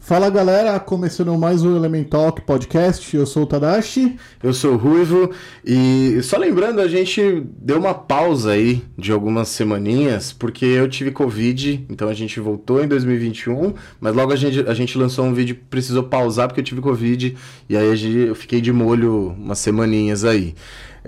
Fala galera, começando mais um Element Talk podcast. Eu sou o Tadashi. Eu sou o Ruivo e só lembrando, a gente deu uma pausa aí de algumas semaninhas porque eu tive Covid, então a gente voltou em 2021, mas logo a gente, a gente lançou um vídeo precisou pausar porque eu tive Covid e aí eu fiquei de molho umas semaninhas aí.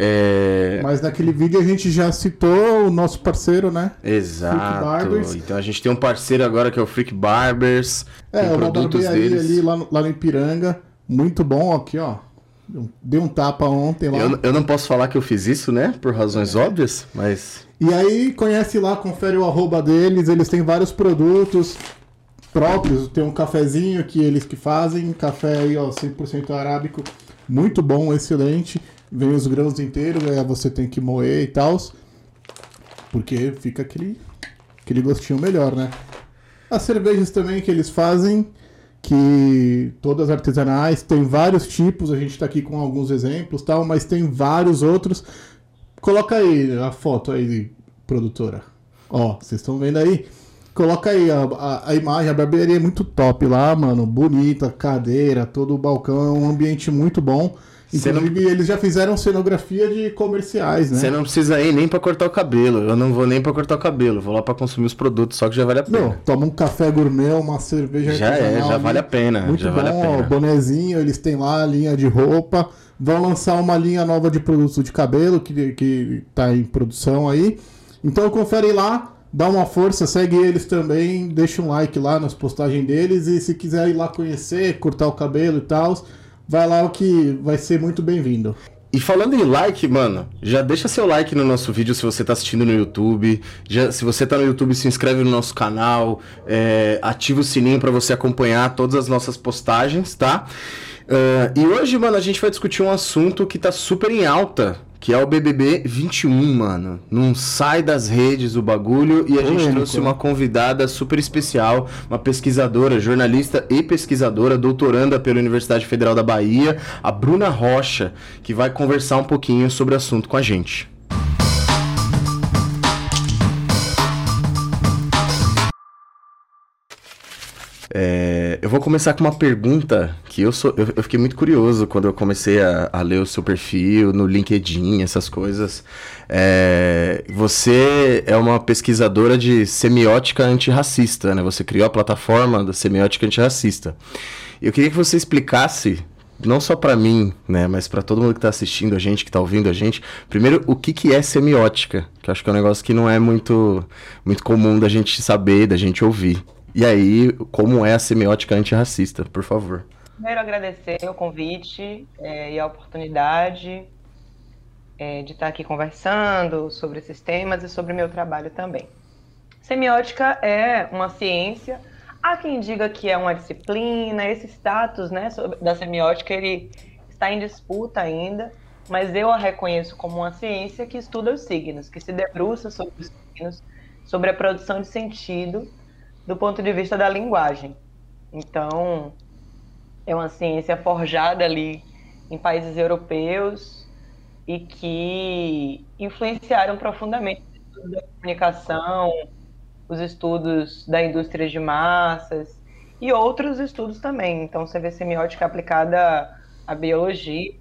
É... Mas naquele vídeo a gente já citou o nosso parceiro, né? Exato. Então a gente tem um parceiro agora que é o Freak Barbers. É, tem produtos deles. ali lá no, lá no Ipiranga. Muito bom aqui, ó. Deu um tapa ontem lá. Eu, eu não posso falar que eu fiz isso, né? Por razões é. óbvias, mas. E aí, conhece lá, confere o arroba deles. Eles têm vários produtos próprios. Tem um cafezinho que eles que fazem. Café aí, ó, 100% arábico. Muito bom, excelente vem os grãos inteiros, aí você tem que moer e tal. Porque fica aquele, aquele gostinho melhor, né? As cervejas também que eles fazem, que todas artesanais, tem vários tipos, a gente está aqui com alguns exemplos tal, mas tem vários outros. Coloca aí a foto aí, produtora. Ó, vocês estão vendo aí? Coloca aí a, a, a, imagem, a barbearia é muito top lá, mano. Bonita, cadeira, todo o balcão, é um ambiente muito bom. Inclusive, não... eles já fizeram cenografia de comerciais, né? Você não precisa ir nem para cortar o cabelo. Eu não vou nem para cortar o cabelo. Vou lá para consumir os produtos, só que já vale a pena. Não, toma um café gourmet, uma cerveja Já é, já vale a pena. Muito já bom, vale a pena. bonezinho, eles têm lá a linha de roupa. Vão lançar uma linha nova de produtos de cabelo que, que tá em produção aí. Então confere lá, dá uma força, segue eles também, deixa um like lá nas postagens deles e se quiser ir lá conhecer, cortar o cabelo e tal vai lá que vai ser muito bem-vindo. E falando em like, mano, já deixa seu like no nosso vídeo se você tá assistindo no YouTube. Já, se você tá no YouTube, se inscreve no nosso canal, é, ativa o sininho para você acompanhar todas as nossas postagens, tá? Uh, e hoje, mano, a gente vai discutir um assunto que tá super em alta que é o BBB 21, mano. Não sai das redes o bagulho e a gente trouxe uma convidada super especial, uma pesquisadora, jornalista e pesquisadora, doutoranda pela Universidade Federal da Bahia, a Bruna Rocha, que vai conversar um pouquinho sobre o assunto com a gente. É, eu vou começar com uma pergunta que eu sou. Eu, eu fiquei muito curioso quando eu comecei a, a, ler o seu perfil no LinkedIn, essas coisas. É, você é uma pesquisadora de semiótica antirracista, né? Você criou a plataforma da semiótica antirracista. Eu queria que você explicasse não só para mim, né, mas para todo mundo que está assistindo a gente, que está ouvindo a gente, primeiro o que que é semiótica, que acho que é um negócio que não é muito muito comum da gente saber, da gente ouvir. E aí, como é a semiótica antirracista, por favor? Primeiro, agradecer o convite é, e a oportunidade é, de estar aqui conversando sobre esses temas e sobre o meu trabalho também. Semiótica é uma ciência. Há quem diga que é uma disciplina, esse status né, da semiótica ele está em disputa ainda, mas eu a reconheço como uma ciência que estuda os signos, que se debruça sobre os signos, sobre a produção de sentido do ponto de vista da linguagem. Então, é uma ciência forjada ali em países europeus e que influenciaram profundamente estudo da comunicação, os estudos da indústria de massas e outros estudos também. Então, você vê semiótica aplicada à biologia,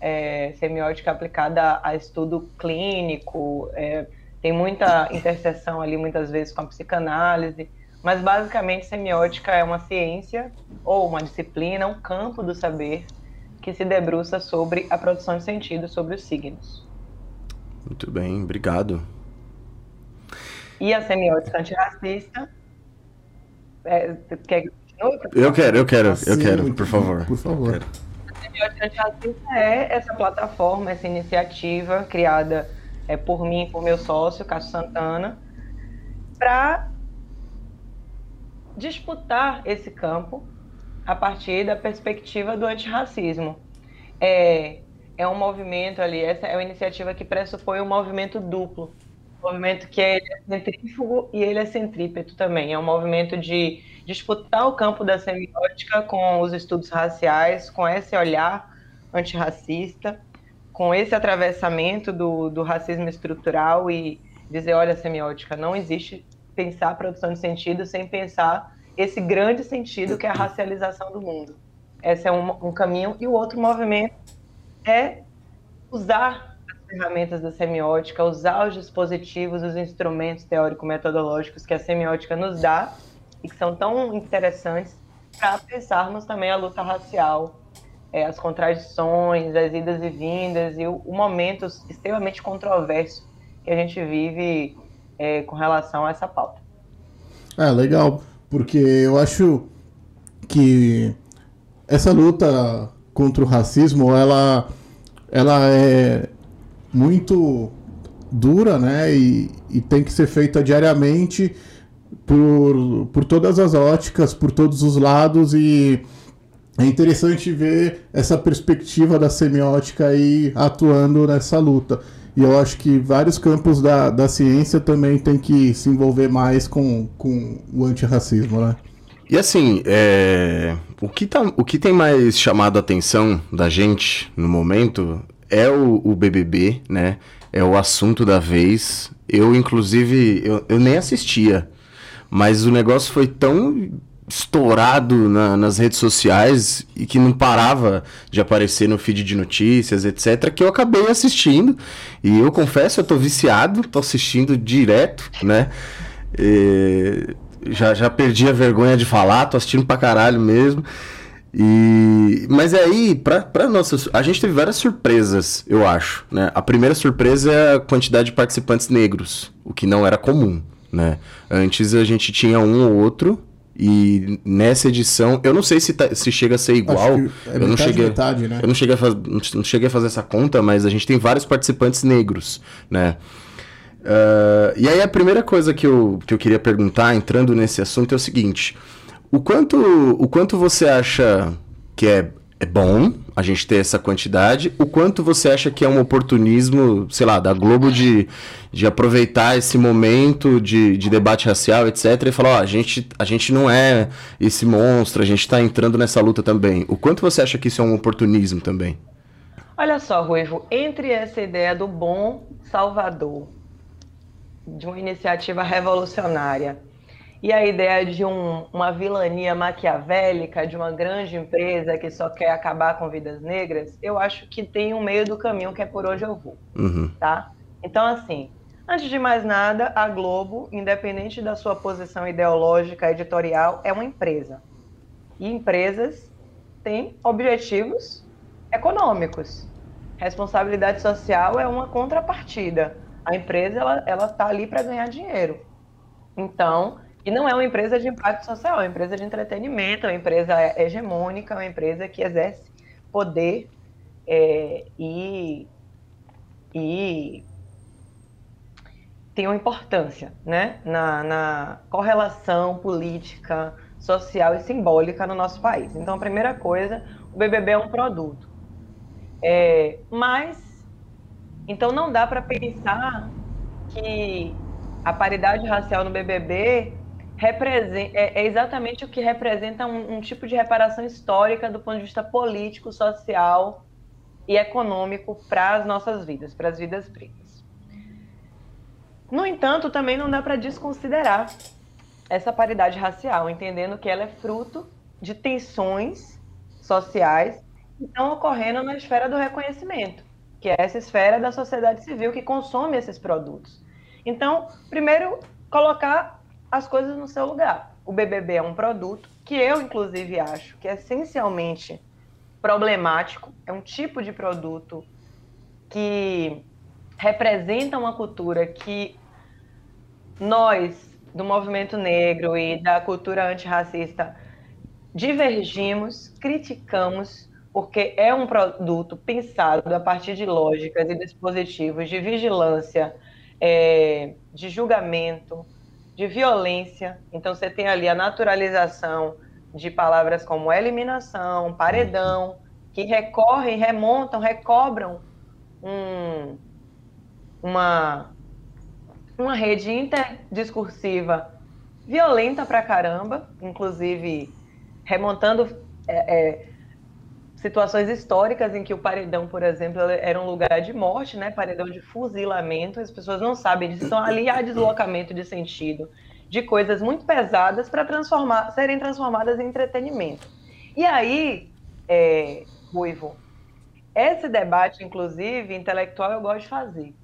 é, semiótica aplicada a estudo clínico, é, tem muita interseção ali, muitas vezes, com a psicanálise, mas basicamente semiótica é uma ciência ou uma disciplina, um campo do saber que se debruça sobre a produção de sentido sobre os signos. Muito bem, obrigado. E a semiótica antirracista. É, quer eu quero, eu quero, eu quero, por favor. Por favor. A semiótica antirracista é essa plataforma, essa iniciativa criada é, por mim, por meu sócio, Cássio Santana, para disputar esse campo a partir da perspectiva do antirracismo. É, é um movimento ali, essa é uma iniciativa que pressupõe um movimento duplo. Um movimento que é, é centrífugo e ele é centrípeto também. É um movimento de disputar o campo da semiótica com os estudos raciais, com esse olhar antirracista, com esse atravessamento do, do racismo estrutural e dizer, olha, semiótica, não existe pensar a produção de sentido sem pensar esse grande sentido que é a racialização do mundo. Esse é um, um caminho. E o outro movimento é usar as ferramentas da semiótica, usar os dispositivos, os instrumentos teórico-metodológicos que a semiótica nos dá e que são tão interessantes para pensarmos também a luta racial, é, as contradições, as idas e vindas e o, o momento extremamente controverso que a gente vive é, com relação a essa pauta. É, legal, porque eu acho que essa luta contra o racismo, ela, ela é muito dura, né? E, e tem que ser feita diariamente por, por todas as óticas, por todos os lados e é interessante ver essa perspectiva da semiótica aí atuando nessa luta. E eu acho que vários campos da, da ciência também tem que se envolver mais com, com o antirracismo, né? E assim, é... o, que tá, o que tem mais chamado a atenção da gente no momento é o, o BBB, né? É o assunto da vez. Eu, inclusive, eu, eu nem assistia, mas o negócio foi tão estourado na, nas redes sociais e que não parava de aparecer no feed de notícias, etc, que eu acabei assistindo. E eu confesso, eu tô viciado, tô assistindo direto, né? E já, já perdi a vergonha de falar, tô assistindo pra caralho mesmo. E... Mas aí, pra, pra nossa. A gente teve várias surpresas, eu acho. Né? A primeira surpresa é a quantidade de participantes negros, o que não era comum. Né? Antes a gente tinha um ou outro, e nessa edição, eu não sei se, tá, se chega a ser igual. É eu não cheguei, metade, né? eu não cheguei a faz, não cheguei a fazer essa conta, mas a gente tem vários participantes negros, né? Uh, e aí a primeira coisa que eu, que eu queria perguntar, entrando nesse assunto, é o seguinte: o quanto, o quanto você acha que é é bom a gente ter essa quantidade. O quanto você acha que é um oportunismo, sei lá, da Globo de, de aproveitar esse momento de, de debate racial, etc., e falar, ó, a gente, a gente não é esse monstro, a gente está entrando nessa luta também. O quanto você acha que isso é um oportunismo também? Olha só, Ruivo, entre essa ideia do bom salvador, de uma iniciativa revolucionária, e a ideia de um, uma vilania maquiavélica de uma grande empresa que só quer acabar com vidas negras, eu acho que tem um meio do caminho que é por onde eu vou, uhum. tá? Então, assim, antes de mais nada, a Globo, independente da sua posição ideológica, editorial, é uma empresa. E empresas têm objetivos econômicos. Responsabilidade social é uma contrapartida. A empresa, ela, ela tá ali para ganhar dinheiro. Então, e não é uma empresa de impacto social, é uma empresa de entretenimento, é uma empresa hegemônica, é uma empresa que exerce poder é, e, e tem uma importância né, na, na correlação política, social e simbólica no nosso país. Então, a primeira coisa, o BBB é um produto. É, mas, então não dá para pensar que a paridade racial no BBB é, é, exatamente o que representa um, um, tipo de reparação histórica do ponto de vista político, social e econômico para as nossas vidas, para as vidas pretas. No entanto, também não dá para desconsiderar essa paridade racial, entendendo que ela é fruto de tensões sociais que estão ocorrendo na esfera do reconhecimento, que é essa esfera da sociedade civil que consome esses produtos. Então, primeiro, colocar as coisas no seu lugar. O BBB é um produto que eu, inclusive, acho que é essencialmente problemático, é um tipo de produto que representa uma cultura que nós, do movimento negro e da cultura antirracista, divergimos, criticamos, porque é um produto pensado a partir de lógicas e dispositivos de vigilância, é, de julgamento, de violência. Então, você tem ali a naturalização de palavras como eliminação, paredão, que recorrem, remontam, recobram um, uma, uma rede interdiscursiva violenta pra caramba, inclusive remontando é, é, situações históricas em que o paredão, por exemplo, era um lugar de morte, né? Paredão de fuzilamento, as pessoas não sabem disso. Então, ali há deslocamento de sentido, de coisas muito pesadas para transformar, serem transformadas em entretenimento. E aí, é, Ruivo, esse debate, inclusive, intelectual, eu gosto de fazer.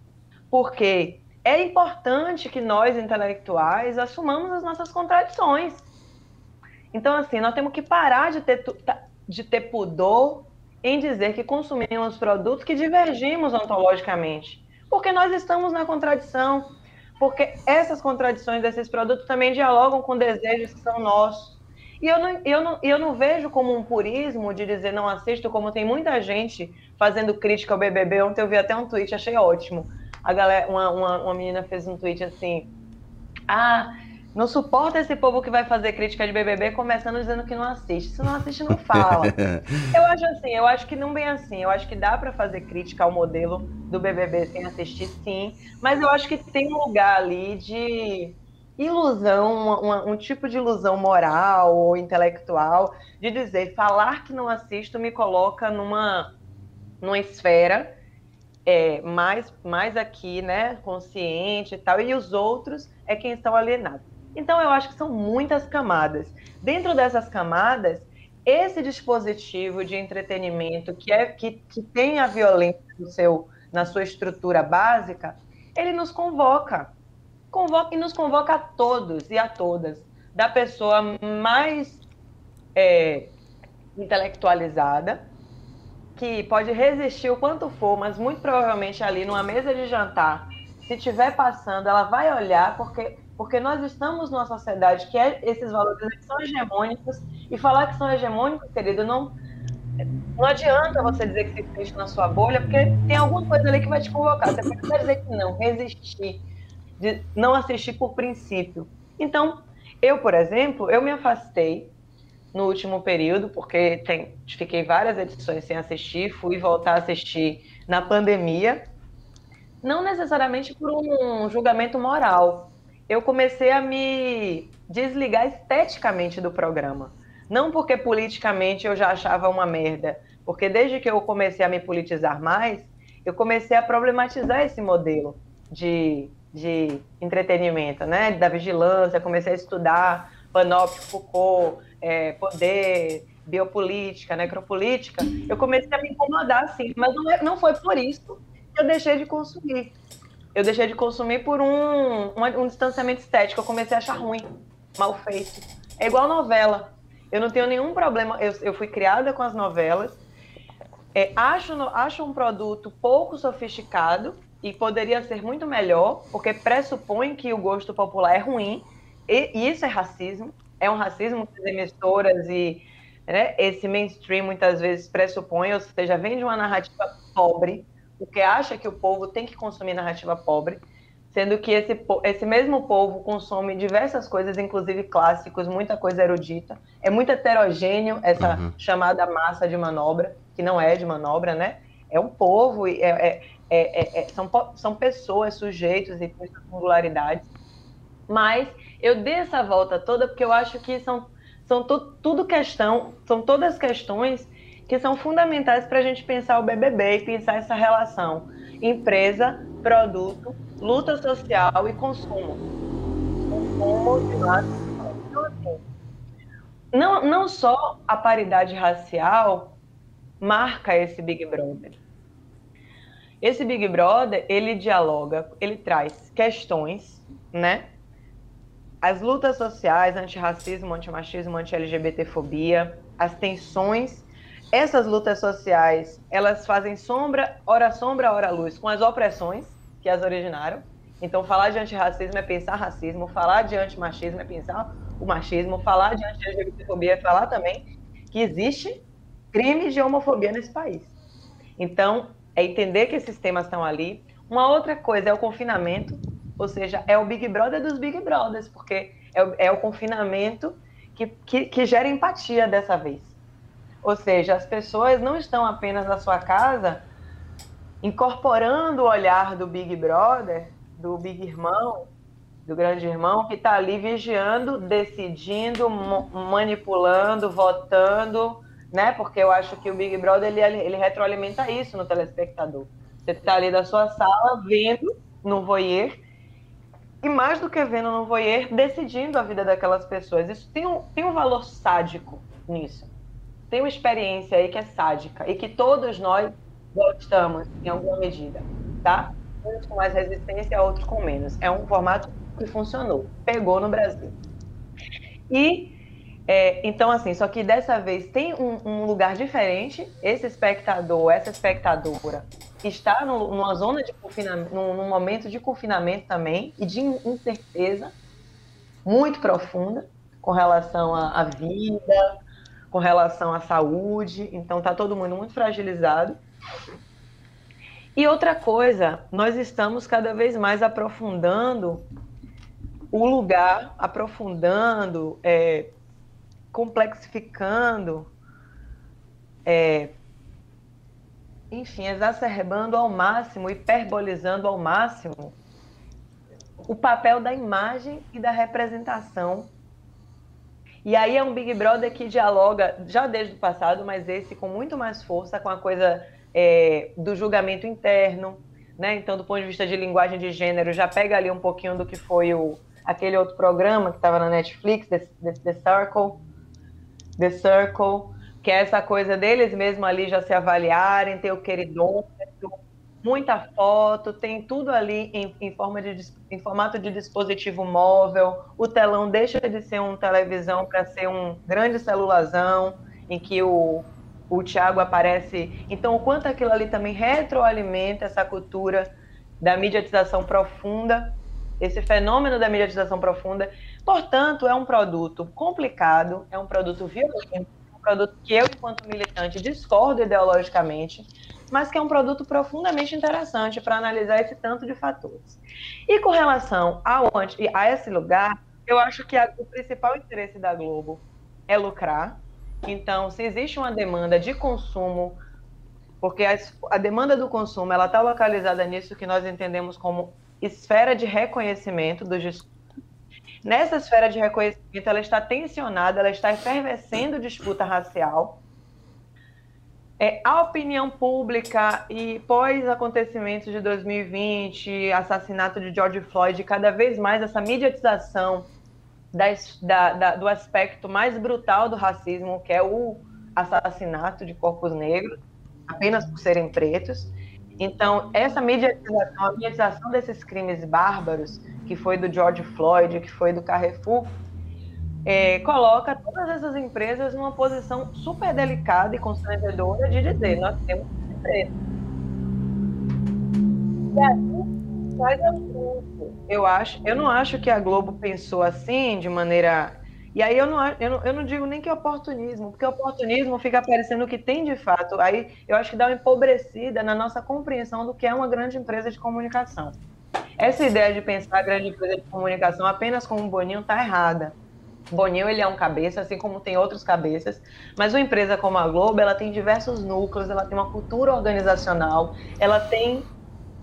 Porque é importante que nós, intelectuais, assumamos as nossas contradições. Então, assim, nós temos que parar de ter, de ter pudor em dizer que consumimos produtos que divergimos ontologicamente. Porque nós estamos na contradição. Porque essas contradições desses produtos também dialogam com desejos que são nossos. E eu não, eu, não, eu não vejo como um purismo de dizer não assisto, como tem muita gente fazendo crítica ao BBB. Ontem eu vi até um tweet, achei ótimo. A galera, uma, uma, uma menina fez um tweet assim: Ah, não suporta esse povo que vai fazer crítica de BBB começando dizendo que não assiste. Se não assiste, não fala. eu acho assim, eu acho que não bem assim. Eu acho que dá para fazer crítica ao modelo do BBB sem assistir, sim. Mas eu acho que tem um lugar ali de ilusão, uma, um tipo de ilusão moral ou intelectual, de dizer, falar que não assisto me coloca numa, numa esfera é, mais, mais aqui, né, consciente e tal, e os outros é quem estão alienados. Então, eu acho que são muitas camadas. Dentro dessas camadas, esse dispositivo de entretenimento que, é, que, que tem a violência no seu, na sua estrutura básica, ele nos convoca. convoca. E nos convoca a todos e a todas. Da pessoa mais é, intelectualizada, que pode resistir o quanto for, mas muito provavelmente ali numa mesa de jantar, se estiver passando, ela vai olhar porque porque nós estamos numa sociedade que é, esses valores são hegemônicos, e falar que são hegemônicos, querido, não, não adianta você dizer que se existe na sua bolha, porque tem alguma coisa ali que vai te convocar. Você precisa dizer que não, resistir, não assistir por princípio. Então, eu, por exemplo, eu me afastei no último período, porque tem, fiquei várias edições sem assistir, fui voltar a assistir na pandemia, não necessariamente por um julgamento moral, eu comecei a me desligar esteticamente do programa. Não porque politicamente eu já achava uma merda, porque desde que eu comecei a me politizar mais, eu comecei a problematizar esse modelo de, de entretenimento, né? Da vigilância, comecei a estudar Panóptico, Foucault, é, poder, biopolítica, necropolítica. Eu comecei a me incomodar, assim, mas não, é, não foi por isso que eu deixei de consumir eu deixei de consumir por um, um, um, distanciamento estético. Eu comecei a achar ruim, mal feito. É igual novela. Eu não tenho nenhum problema. Eu, eu fui criada com as novelas. É, acho, acho um produto pouco sofisticado e poderia ser muito melhor, porque pressupõe que o gosto popular é ruim. E, e isso é racismo. É um racismo que as emissoras e né, esse mainstream muitas vezes pressupõe, ou seja, vem de uma narrativa pobre porque acha que o povo tem que consumir narrativa pobre, sendo que esse, esse mesmo povo consome diversas coisas, inclusive clássicos, muita coisa erudita. É muito heterogêneo essa uhum. chamada massa de manobra, que não é de manobra, né? É um povo, é, é, é, é são, são pessoas, sujeitos e singularidades. Mas eu dei essa volta toda porque eu acho que são, são tu, tudo questão, são todas questões que são fundamentais para a gente pensar o BBB e pensar essa relação empresa, produto, luta social e consumo. Consumo de não, não só a paridade racial marca esse Big Brother. Esse Big Brother, ele dialoga, ele traz questões, né? As lutas sociais, antirracismo, antimachismo, anti-LGBTfobia, as tensões essas lutas sociais, elas fazem sombra, hora sombra, hora luz, com as opressões que as originaram. Então, falar de antirracismo é pensar racismo, falar de antimachismo é pensar o machismo, falar de anti-LGBTfobia é falar também que existe crime de homofobia nesse país. Então, é entender que esses temas estão ali. Uma outra coisa é o confinamento, ou seja, é o Big Brother dos Big Brothers, porque é o, é o confinamento que, que, que gera empatia dessa vez. Ou seja, as pessoas não estão apenas na sua casa incorporando o olhar do Big Brother, do Big Irmão, do Grande Irmão, que está ali vigiando, decidindo, manipulando, votando, né? Porque eu acho que o Big Brother ele, ele retroalimenta isso no telespectador. Você está ali da sua sala vendo no voyeur e mais do que vendo no voyeur, decidindo a vida daquelas pessoas. Isso tem um, tem um valor sádico nisso. Tem uma experiência aí que é sádica e que todos nós gostamos em alguma medida, tá? Uns com mais resistência, outros com menos. É um formato que funcionou, pegou no Brasil. E é, então, assim, só que dessa vez tem um, um, lugar diferente. Esse espectador, essa espectadora, está no, numa zona de confinamento, num, num, momento de confinamento também e de incerteza muito profunda com relação à, vida, com relação à saúde. Então, está todo mundo muito fragilizado. E outra coisa, nós estamos cada vez mais aprofundando o lugar, aprofundando, é, complexificando, é, enfim, exacerbando ao máximo, hiperbolizando ao máximo o papel da imagem e da representação. E aí é um Big Brother que dialoga, já desde o passado, mas esse com muito mais força com a coisa é, do julgamento interno, né? Então, do ponto de vista de linguagem de gênero, já pega ali um pouquinho do que foi o, aquele outro programa que estava na Netflix, The, The, The Circle, The Circle, que é essa coisa deles mesmo ali já se avaliarem, ter o queridômetro, muita foto, tem tudo ali em, em, forma de, em formato de dispositivo móvel, o telão deixa de ser uma televisão para ser um grande celularzão, em que o, o Tiago aparece. Então, o quanto aquilo ali também retroalimenta essa cultura da mediatização profunda, esse fenômeno da mediatização profunda. Portanto, é um produto complicado, é um produto violento, é um produto que eu, enquanto militante, discordo ideologicamente, mas que é um produto profundamente interessante para analisar esse tanto de fatores. E com relação ao, a esse lugar, eu acho que a, o principal interesse da Globo é lucrar. Então, se existe uma demanda de consumo, porque a, a demanda do consumo ela está localizada nisso que nós entendemos como esfera de reconhecimento dos Nessa esfera de reconhecimento, ela está tensionada, ela está efervescendo disputa racial. É, a opinião pública e pós-acontecimentos de 2020, assassinato de George Floyd, cada vez mais essa mediatização da, da, do aspecto mais brutal do racismo, que é o assassinato de corpos negros, apenas por serem pretos. Então, essa mediatização, a mediatização desses crimes bárbaros, que foi do George Floyd, que foi do Carrefour, é, coloca todas essas empresas numa posição super delicada e constrangedora de dizer, nós temos empresa. E aí. Eu acho, eu não acho que a Globo pensou assim de maneira e aí eu não, eu não, eu não digo nem que é oportunismo, porque oportunismo fica parecendo que tem de fato. Aí eu acho que dá uma empobrecida na nossa compreensão do que é uma grande empresa de comunicação. Essa ideia de pensar a grande empresa de comunicação apenas como um Boninho está errada. Boninho ele é um cabeça, assim como tem outros cabeças, mas uma empresa como a Globo, ela tem diversos núcleos, ela tem uma cultura organizacional, ela tem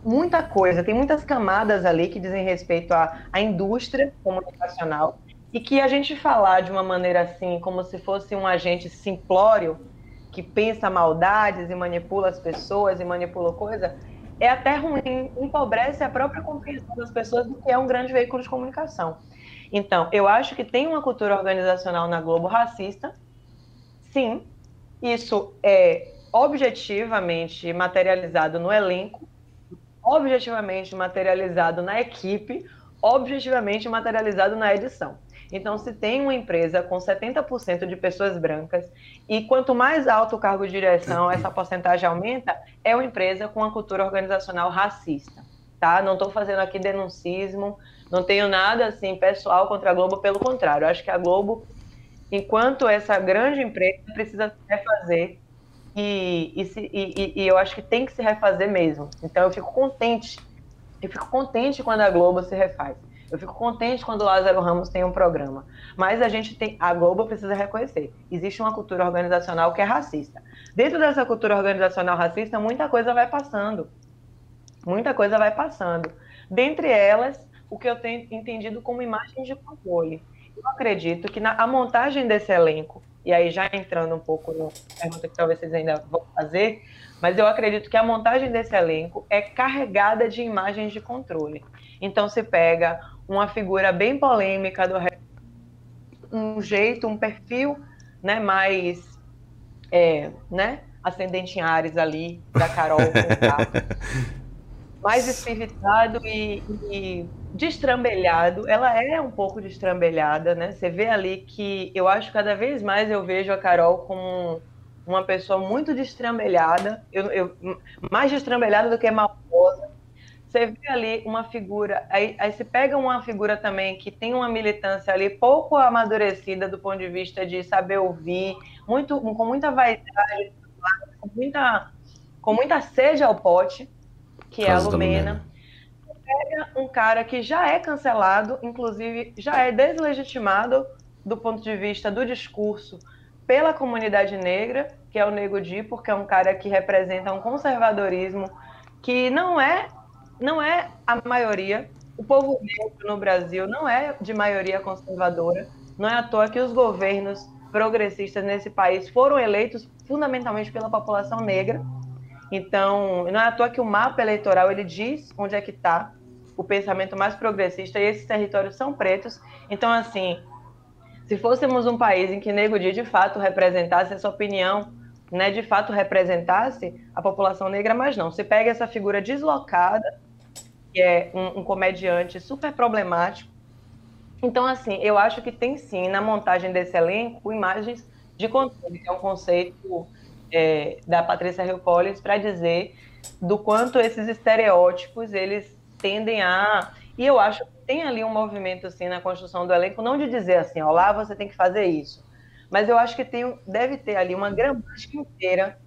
muita coisa, tem muitas camadas ali que dizem respeito à, à indústria comunicacional. E que a gente falar de uma maneira assim, como se fosse um agente simplório que pensa maldades e manipula as pessoas e manipula coisa, é até ruim, empobrece a própria compreensão das pessoas do que é um grande veículo de comunicação. Então, eu acho que tem uma cultura organizacional na Globo racista, sim, isso é objetivamente materializado no elenco, objetivamente materializado na equipe, objetivamente materializado na edição. Então, se tem uma empresa com 70% de pessoas brancas, e quanto mais alto o cargo de direção, essa porcentagem aumenta, é uma empresa com uma cultura organizacional racista. Tá? Não estou fazendo aqui denuncismo, não tenho nada assim pessoal contra a Globo, pelo contrário, acho que a Globo, enquanto essa grande empresa, precisa se refazer e, e, se, e, e, eu acho que tem que se refazer mesmo. Então eu fico contente, eu fico contente quando a Globo se refaz. Eu fico contente quando o Lázaro Ramos tem um programa. Mas a gente tem. A Globo precisa reconhecer. Existe uma cultura organizacional que é racista. Dentro dessa cultura organizacional racista, muita coisa vai passando. Muita coisa vai passando. Dentre elas, o que eu tenho entendido como imagens de controle. Eu acredito que na a montagem desse elenco, e aí já entrando um pouco na pergunta que talvez vocês ainda vão fazer, mas eu acredito que a montagem desse elenco é carregada de imagens de controle. Então se pega uma figura bem polêmica do um jeito, um perfil, né, mais, é, né, ascendente em Ares ali, da Carol mais espiritado e, e destrambelhado. Ela é um pouco destrambelhada, né? Você vê ali que eu acho cada vez mais eu vejo a Carol como uma pessoa muito destrambelhada, eu, eu, mais destrambelhada do que maldosa. Você vê ali uma figura, aí, aí você pega uma figura também que tem uma militância ali pouco amadurecida do ponto de vista de saber ouvir, muito, com muita vaidade, com muita, com muita sede ao pote, que é a Lumena. Pega um cara que já é cancelado, inclusive já é deslegitimado do ponto de vista do discurso pela comunidade negra, que é o Nego Di, porque é um cara que representa um conservadorismo que não é não é a maioria. O povo negro no Brasil não é de maioria conservadora. Não é à toa que os governos progressistas nesse país foram eleitos fundamentalmente pela população negra. Então, não é à toa que o mapa eleitoral ele diz onde é que está o pensamento mais progressista e esses territórios são pretos. Então, assim, se fôssemos um país em que Dia de fato representasse essa opinião, né, de fato representasse a população negra, mas não. Você pega essa figura deslocada, que é um, um comediante super problemático. Então, assim, eu acho que tem sim na montagem desse elenco imagens de controle, que é um conceito é, da Patrícia Riopolis para dizer do quanto esses estereótipos eles tendem a e eu acho que tem ali um movimento assim na construção do elenco não de dizer assim ó lá você tem que fazer isso mas eu acho que tem deve ter ali uma gramática inteira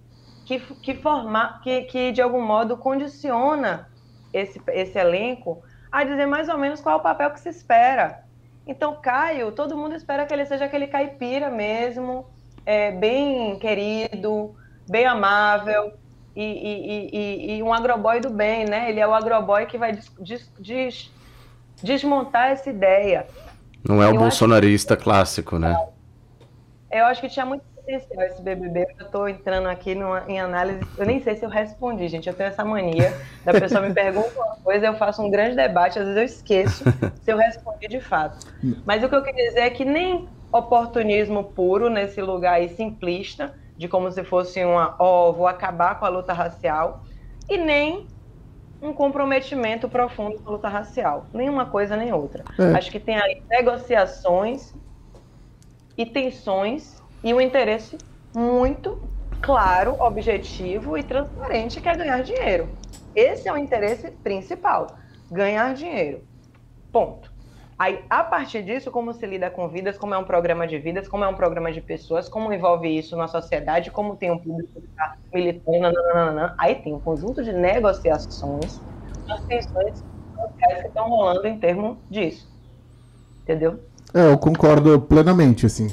que que formar que, que de algum modo condiciona esse esse elenco a dizer mais ou menos qual é o papel que se espera. Então Caio todo mundo espera que ele seja aquele caipira mesmo é, bem querido, bem amável e, e, e, e, um agroboy do bem, né? Ele é o agroboy que vai des, des, des, desmontar essa ideia. Não é o eu bolsonarista que... clássico, né? Eu acho que tinha muito potencial esse BBB. Eu estou entrando aqui numa, em análise. Eu nem sei se eu respondi, gente. Eu tenho essa mania da pessoa me pergunta uma coisa, eu faço um grande debate, às vezes eu esqueço se eu respondi de fato. Mas o que eu queria dizer é que nem oportunismo puro nesse lugar aí simplista, de como se fosse uma, ó, oh, vou acabar com a luta racial, e nem um comprometimento profundo com a luta racial. Nenhuma coisa nem outra. É. Acho que tem aí negociações e tensões e um interesse muito claro, objetivo e transparente que é ganhar dinheiro. Esse é o interesse principal, ganhar dinheiro. Ponto. Aí, a partir disso, como se lida com vidas, como é um programa de vidas, como é um programa de pessoas, como envolve isso na sociedade, como tem um público que está militando, nananana. aí tem um conjunto de negociações, as tensões sociais que estão rolando em termos disso. Entendeu? É, eu concordo plenamente, assim.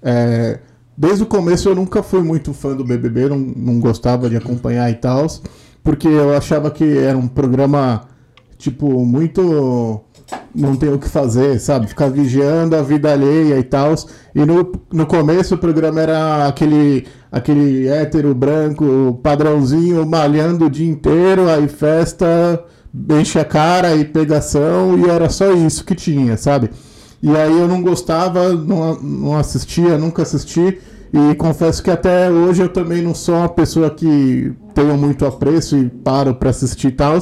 É, desde o começo eu nunca fui muito fã do BBB, não, não gostava de acompanhar e tal, porque eu achava que era um programa, tipo, muito não tem o que fazer, sabe? Ficar vigiando a vida alheia e tal. E no, no começo o programa era aquele, aquele hétero branco padrãozinho malhando o dia inteiro, aí festa, enche a cara e pegação, e era só isso que tinha, sabe? E aí eu não gostava, não, não assistia, nunca assisti. E confesso que até hoje eu também não sou uma pessoa que tenho muito apreço e paro para assistir e tal.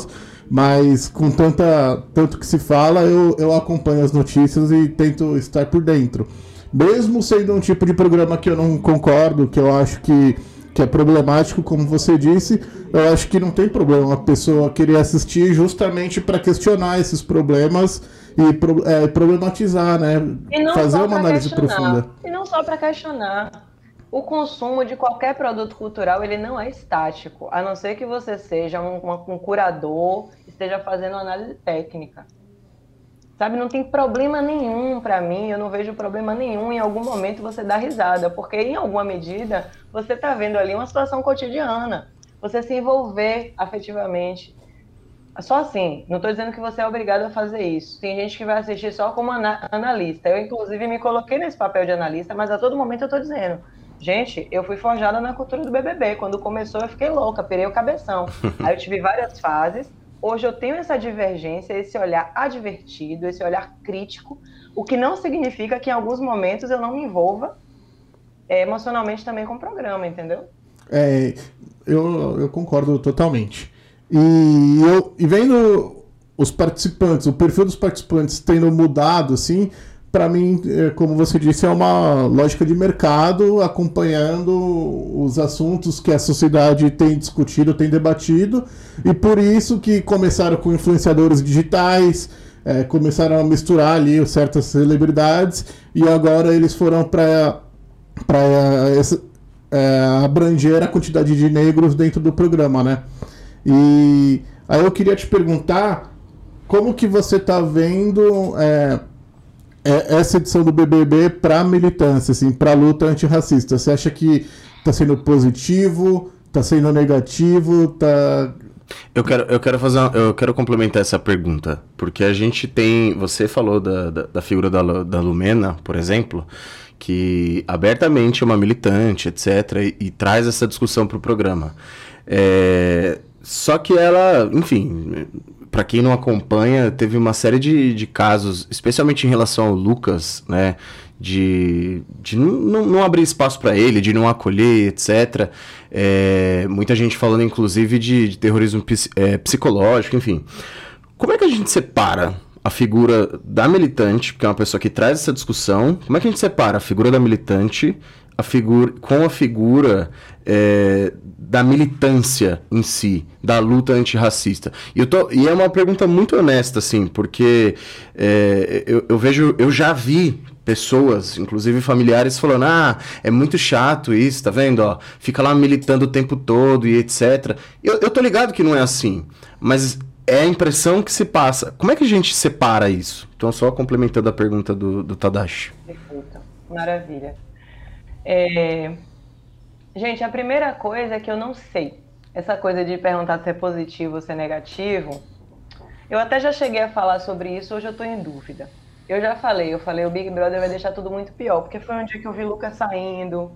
Mas com tanta, tanto que se fala, eu, eu acompanho as notícias e tento estar por dentro. Mesmo sendo um tipo de programa que eu não concordo, que eu acho que, que é problemático, como você disse, eu acho que não tem problema a pessoa querer assistir justamente para questionar esses problemas e pro, é, problematizar, né? Fazer uma análise profunda. E não só para questionar o consumo de qualquer produto cultural ele não é estático, a não ser que você seja um, um curador, esteja fazendo análise técnica. Sabe, não tem problema nenhum para mim, eu não vejo problema nenhum em algum momento você dar risada, porque em alguma medida você está vendo ali uma situação cotidiana, você se envolver afetivamente. Só assim, não estou dizendo que você é obrigado a fazer isso. Tem gente que vai assistir só como analista. Eu, inclusive, me coloquei nesse papel de analista, mas a todo momento eu estou dizendo: Gente, eu fui forjada na cultura do BBB. Quando começou, eu fiquei louca, pirei o cabeção. Aí eu tive várias fases. hoje eu tenho essa divergência, esse olhar advertido, esse olhar crítico, o que não significa que em alguns momentos eu não me envolva é, emocionalmente também com o programa, entendeu? É, eu, eu concordo totalmente. E, eu, e vendo os participantes, o perfil dos participantes tendo mudado, assim, para mim, é, como você disse, é uma lógica de mercado acompanhando os assuntos que a sociedade tem discutido, tem debatido, e por isso que começaram com influenciadores digitais, é, começaram a misturar ali certas celebridades, e agora eles foram para é, abranger a quantidade de negros dentro do programa, né? E aí eu queria te perguntar como que você está vendo é, é, essa edição do BBB para militância, assim, para luta antirracista? Você acha que está sendo positivo? Está sendo negativo? Tá eu quero, eu quero fazer uma, eu quero complementar essa pergunta, porque a gente tem, você falou da, da, da figura da, da Lumena, por exemplo, que abertamente é uma militante, etc., e, e traz essa discussão para o programa. É, só que ela, enfim, para quem não acompanha, teve uma série de, de casos, especialmente em relação ao Lucas, né? De, de não, não abrir espaço para ele, de não acolher, etc. É, muita gente falando, inclusive, de, de terrorismo é, psicológico, enfim. Como é que a gente separa a figura da militante, porque é uma pessoa que traz essa discussão, como é que a gente separa a figura da militante a figura, com a figura é, da militância em si, da luta antirracista. E, tô, e é uma pergunta muito honesta, assim, porque é, eu, eu vejo, eu já vi pessoas, inclusive familiares, falando: ah, é muito chato isso, tá vendo? Ó, fica lá militando o tempo todo e etc. Eu, eu tô ligado que não é assim, mas é a impressão que se passa. Como é que a gente separa isso? Então, só complementando a pergunta do, do Tadashi. Maravilha. É... Gente, a primeira coisa é que eu não sei. Essa coisa de perguntar se é positivo ou se é negativo. Eu até já cheguei a falar sobre isso, hoje eu estou em dúvida. Eu já falei, eu falei, o Big Brother vai deixar tudo muito pior, porque foi um dia que eu vi o Lucas saindo,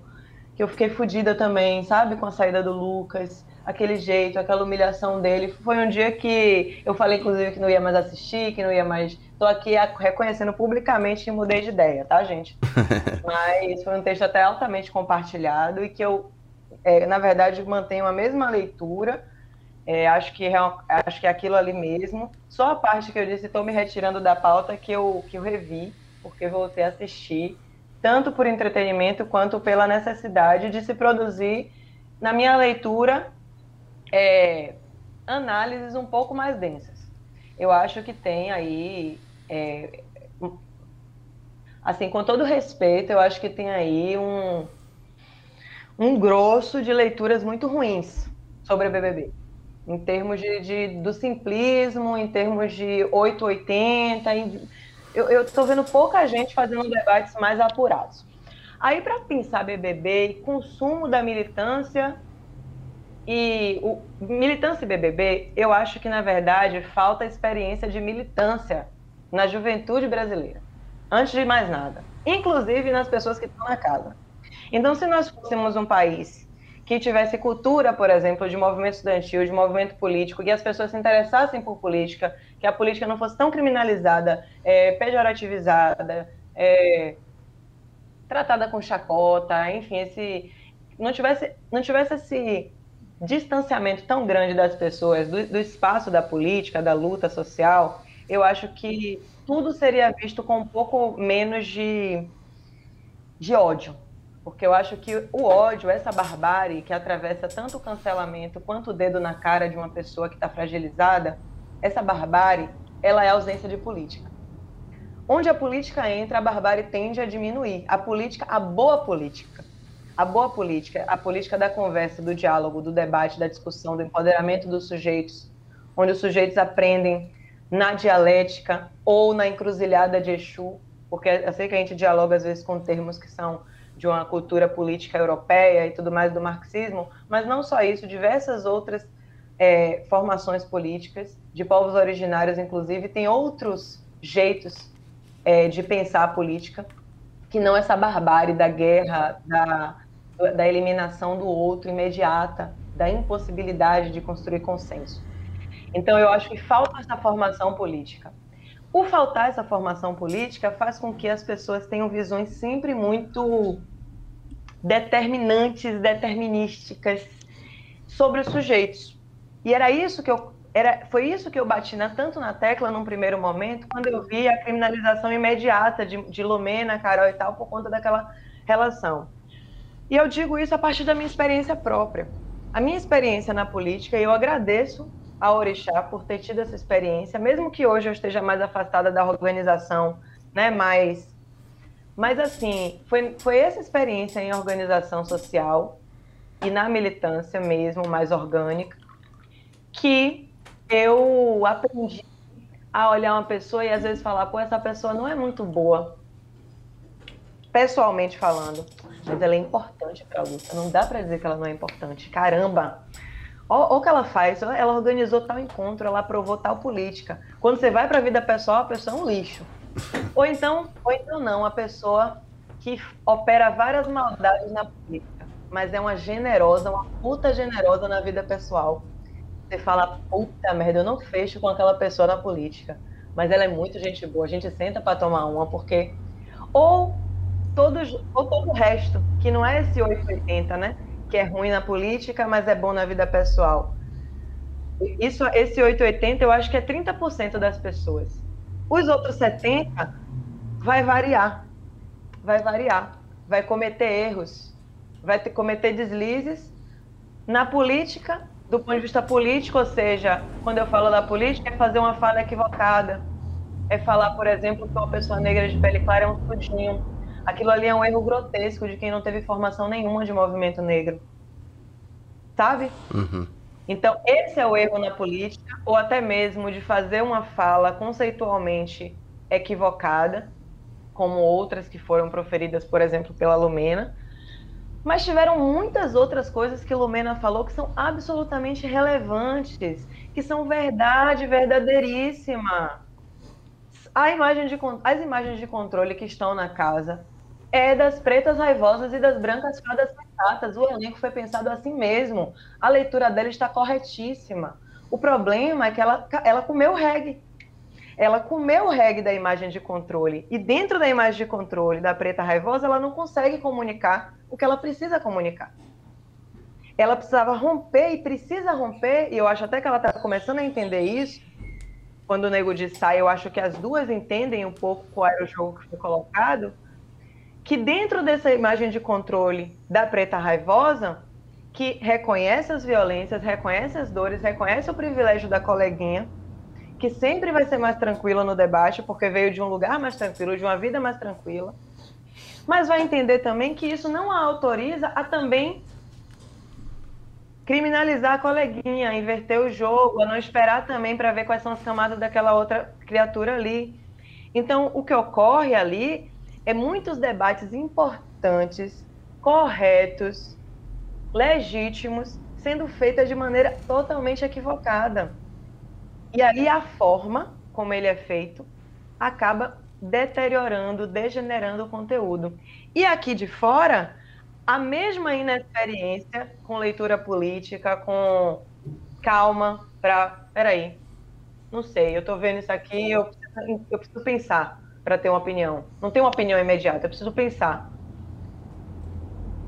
que eu fiquei fodida também, sabe, com a saída do Lucas, aquele jeito, aquela humilhação dele. Foi um dia que eu falei, inclusive, que não ia mais assistir, que não ia mais Estou aqui reconhecendo publicamente que mudei de ideia, tá, gente? Mas foi um texto até altamente compartilhado e que eu, é, na verdade, mantenho a mesma leitura. É, acho, que, acho que é aquilo ali mesmo. Só a parte que eu disse, estou me retirando da pauta, que eu, que eu revi, porque voltei a assistir, tanto por entretenimento quanto pela necessidade de se produzir, na minha leitura, é, análises um pouco mais densas. Eu acho que tem aí é, assim, com todo respeito, eu acho que tem aí um, um grosso de leituras muito ruins sobre a BBB. Em termos de, de do simplismo, em termos de 880. Em, eu estou vendo pouca gente fazendo debates mais apurados. Aí, para pensar BBB e consumo da militância e o militância BBB, eu acho que na verdade falta experiência de militância na juventude brasileira, antes de mais nada, inclusive nas pessoas que estão na casa. Então, se nós fôssemos um país que tivesse cultura, por exemplo, de movimento estudantil, de movimento político, que as pessoas se interessassem por política, que a política não fosse tão criminalizada, é, pejorativizada, é, tratada com chacota, enfim, esse não tivesse não tivesse esse distanciamento tão grande das pessoas do, do espaço da política, da luta social, eu acho que tudo seria visto com um pouco menos de, de ódio. Porque eu acho que o ódio, essa barbárie que atravessa tanto o cancelamento quanto o dedo na cara de uma pessoa que está fragilizada, essa barbárie, ela é ausência de política. Onde a política entra, a barbárie tende a diminuir. A política, a boa política, a boa política, a política da conversa, do diálogo, do debate, da discussão, do empoderamento dos sujeitos, onde os sujeitos aprendem na dialética ou na encruzilhada de Exu, porque eu sei que a gente dialoga às vezes com termos que são de uma cultura política europeia e tudo mais do marxismo, mas não só isso, diversas outras é, formações políticas de povos originários, inclusive, têm outros jeitos é, de pensar a política, que não essa barbárie da guerra, da, da eliminação do outro imediata, da impossibilidade de construir consenso. Então eu acho que falta essa formação política. Por faltar essa formação política, faz com que as pessoas tenham visões sempre muito determinantes, determinísticas sobre os sujeitos. E era isso que eu era, foi isso que eu bati na, tanto na tecla num primeiro momento, quando eu vi a criminalização imediata de, de Carol e tal, por conta daquela relação. E eu digo isso a partir da minha experiência própria. A minha experiência na política, eu agradeço a Orixá por ter tido essa experiência, mesmo que hoje eu esteja mais afastada da organização, né, mais mas, assim, foi, foi essa experiência em organização social e na militância mesmo, mais orgânica, que eu aprendi a olhar uma pessoa e às vezes falar, pô, essa pessoa não é muito boa, pessoalmente falando, mas ela é importante para a luta. Não dá para dizer que ela não é importante. Caramba! Olha o que ela faz, ela organizou tal encontro, ela aprovou tal política. Quando você vai para a vida pessoal, a pessoa é um lixo. Ou então, ou então não, a pessoa que opera várias maldades na política, mas é uma generosa, uma puta generosa na vida pessoal. Você fala, puta merda, eu não fecho com aquela pessoa na política, mas ela é muito gente boa. A gente senta para tomar uma, porque. Ou, todos, ou todo o resto, que não é esse 880, né? Que é ruim na política, mas é bom na vida pessoal. Isso, esse 880 eu acho que é 30% das pessoas. Os outros 70 vai variar. Vai variar. Vai cometer erros. Vai ter, cometer deslizes. Na política, do ponto de vista político, ou seja, quando eu falo da política, é fazer uma fala equivocada. É falar, por exemplo, que uma pessoa negra de pele clara é um tudinho. Aquilo ali é um erro grotesco de quem não teve formação nenhuma de movimento negro. Sabe? Uhum. Então, esse é o erro na política, ou até mesmo de fazer uma fala conceitualmente equivocada, como outras que foram proferidas, por exemplo, pela Lumena. Mas tiveram muitas outras coisas que Lumena falou que são absolutamente relevantes, que são verdade verdadeiríssima. A imagem de, as imagens de controle que estão na casa é das pretas raivosas e das brancas fadas sensatas. O elenco foi pensado assim mesmo. A leitura dela está corretíssima. O problema é que ela, ela comeu reggae. Ela comeu o reggae da imagem de controle. E dentro da imagem de controle da preta raivosa, ela não consegue comunicar o que ela precisa comunicar. Ela precisava romper e precisa romper, e eu acho até que ela está começando a entender isso. Quando o Nego de sai, eu acho que as duas entendem um pouco qual era o jogo que foi colocado que dentro dessa imagem de controle da preta raivosa, que reconhece as violências, reconhece as dores, reconhece o privilégio da coleguinha, que sempre vai ser mais tranquila no debate, porque veio de um lugar mais tranquilo, de uma vida mais tranquila, mas vai entender também que isso não a autoriza a também criminalizar a coleguinha, inverter o jogo, a não esperar também para ver quais são as camadas daquela outra criatura ali. Então, o que ocorre ali é muitos debates importantes, corretos, legítimos, sendo feitos de maneira totalmente equivocada. E aí a forma como ele é feito acaba deteriorando, degenerando o conteúdo. E aqui de fora, a mesma inexperiência com leitura política, com calma, para. Peraí, não sei, eu estou vendo isso aqui, eu eu preciso pensar para ter uma opinião. Não tenho uma opinião imediata, eu preciso pensar.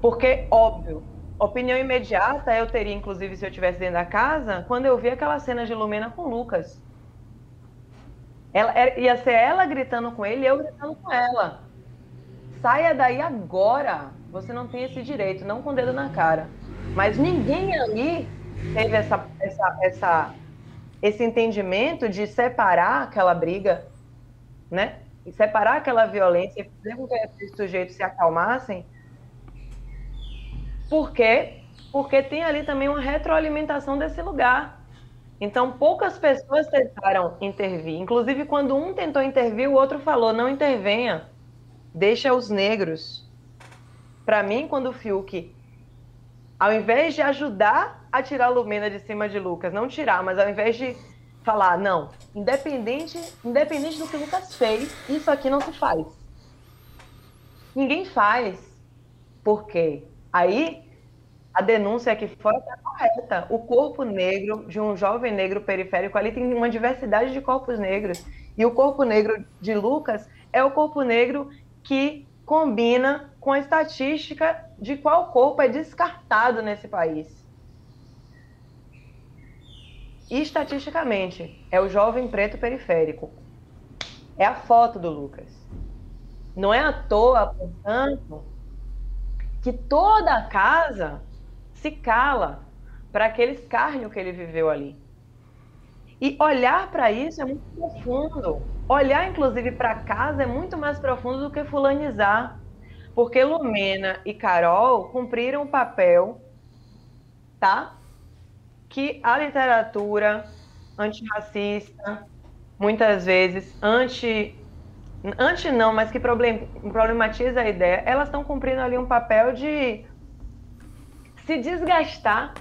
Porque, óbvio, opinião imediata eu teria, inclusive, se eu estivesse dentro da casa, quando eu vi aquela cena de Lumena com Lucas. Ela, ia ser ela gritando com ele e eu gritando com ela. Saia daí agora. Você não tem esse direito, não com o dedo na cara. Mas ninguém ali teve essa, essa, essa, esse entendimento de separar aquela briga, né? E separar aquela violência e fazer com que esses sujeitos se acalmassem, por quê? Porque tem ali também uma retroalimentação desse lugar. Então, poucas pessoas tentaram intervir. Inclusive, quando um tentou intervir, o outro falou: não intervenha, deixa os negros. Para mim, quando o Fiuk, ao invés de ajudar a tirar a Lumena de cima de Lucas, não tirar, mas ao invés de falar, não, independente, independente do que o Lucas fez, isso aqui não se faz. Ninguém faz. Por quê? Aí a denúncia aqui fora está correta. O corpo negro de um jovem negro periférico ali tem uma diversidade de corpos negros. E o corpo negro de Lucas é o corpo negro que combina com a estatística de qual corpo é descartado nesse país. Estatisticamente, é o jovem preto periférico. É a foto do Lucas. Não é à toa, portanto, que toda a casa se cala para aquele escárnio que ele viveu ali. E olhar para isso é muito profundo. Olhar, inclusive, para casa é muito mais profundo do que fulanizar. Porque Lumena e Carol cumpriram o papel, tá? Que a literatura antirracista, muitas vezes anti anti não, mas que problem, problematiza a ideia, elas estão cumprindo ali um papel de se desgastar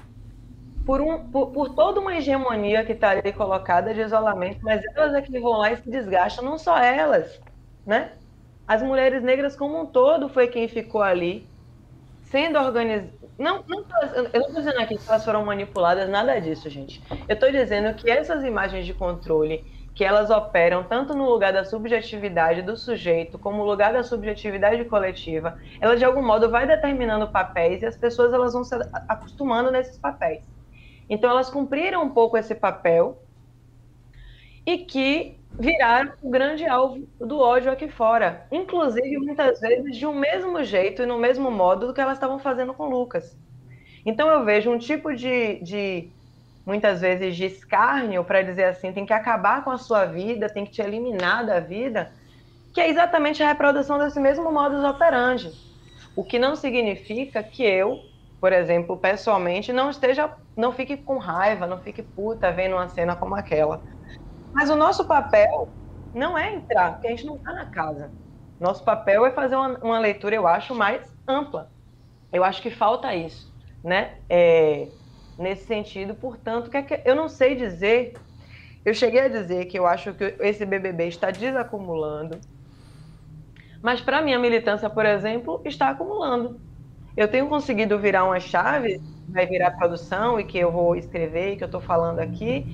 por, um, por, por toda uma hegemonia que está ali colocada de isolamento, mas elas é que vão lá e se desgastam, não só elas, né? As mulheres negras como um todo foi quem ficou ali, sendo organizadas, não, não eu não estou dizendo aqui que elas foram manipuladas, nada disso, gente. Eu estou dizendo que essas imagens de controle, que elas operam tanto no lugar da subjetividade do sujeito, como no lugar da subjetividade coletiva, ela de algum modo vai determinando papéis e as pessoas elas vão se acostumando nesses papéis. Então elas cumpriram um pouco esse papel e que viraram o grande alvo do ódio aqui fora. Inclusive, muitas vezes, de um mesmo jeito e no mesmo modo do que elas estavam fazendo com Lucas. Então, eu vejo um tipo de, de muitas vezes, de escárnio, para dizer assim, tem que acabar com a sua vida, tem que te eliminar da vida, que é exatamente a reprodução desse mesmo modus operandi. O que não significa que eu, por exemplo, pessoalmente, não esteja, não fique com raiva, não fique puta vendo uma cena como aquela mas o nosso papel não é entrar, porque a gente não está na casa. Nosso papel é fazer uma, uma, leitura, eu acho, mais ampla. Eu acho que falta isso, né? É, nesse sentido, portanto, que, é que eu não sei dizer. Eu cheguei a dizer que eu acho que esse BBB está desacumulando, mas para minha militância, por exemplo, está acumulando. Eu tenho conseguido virar uma chave, vai virar produção e que eu vou escrever, e que eu estou falando aqui,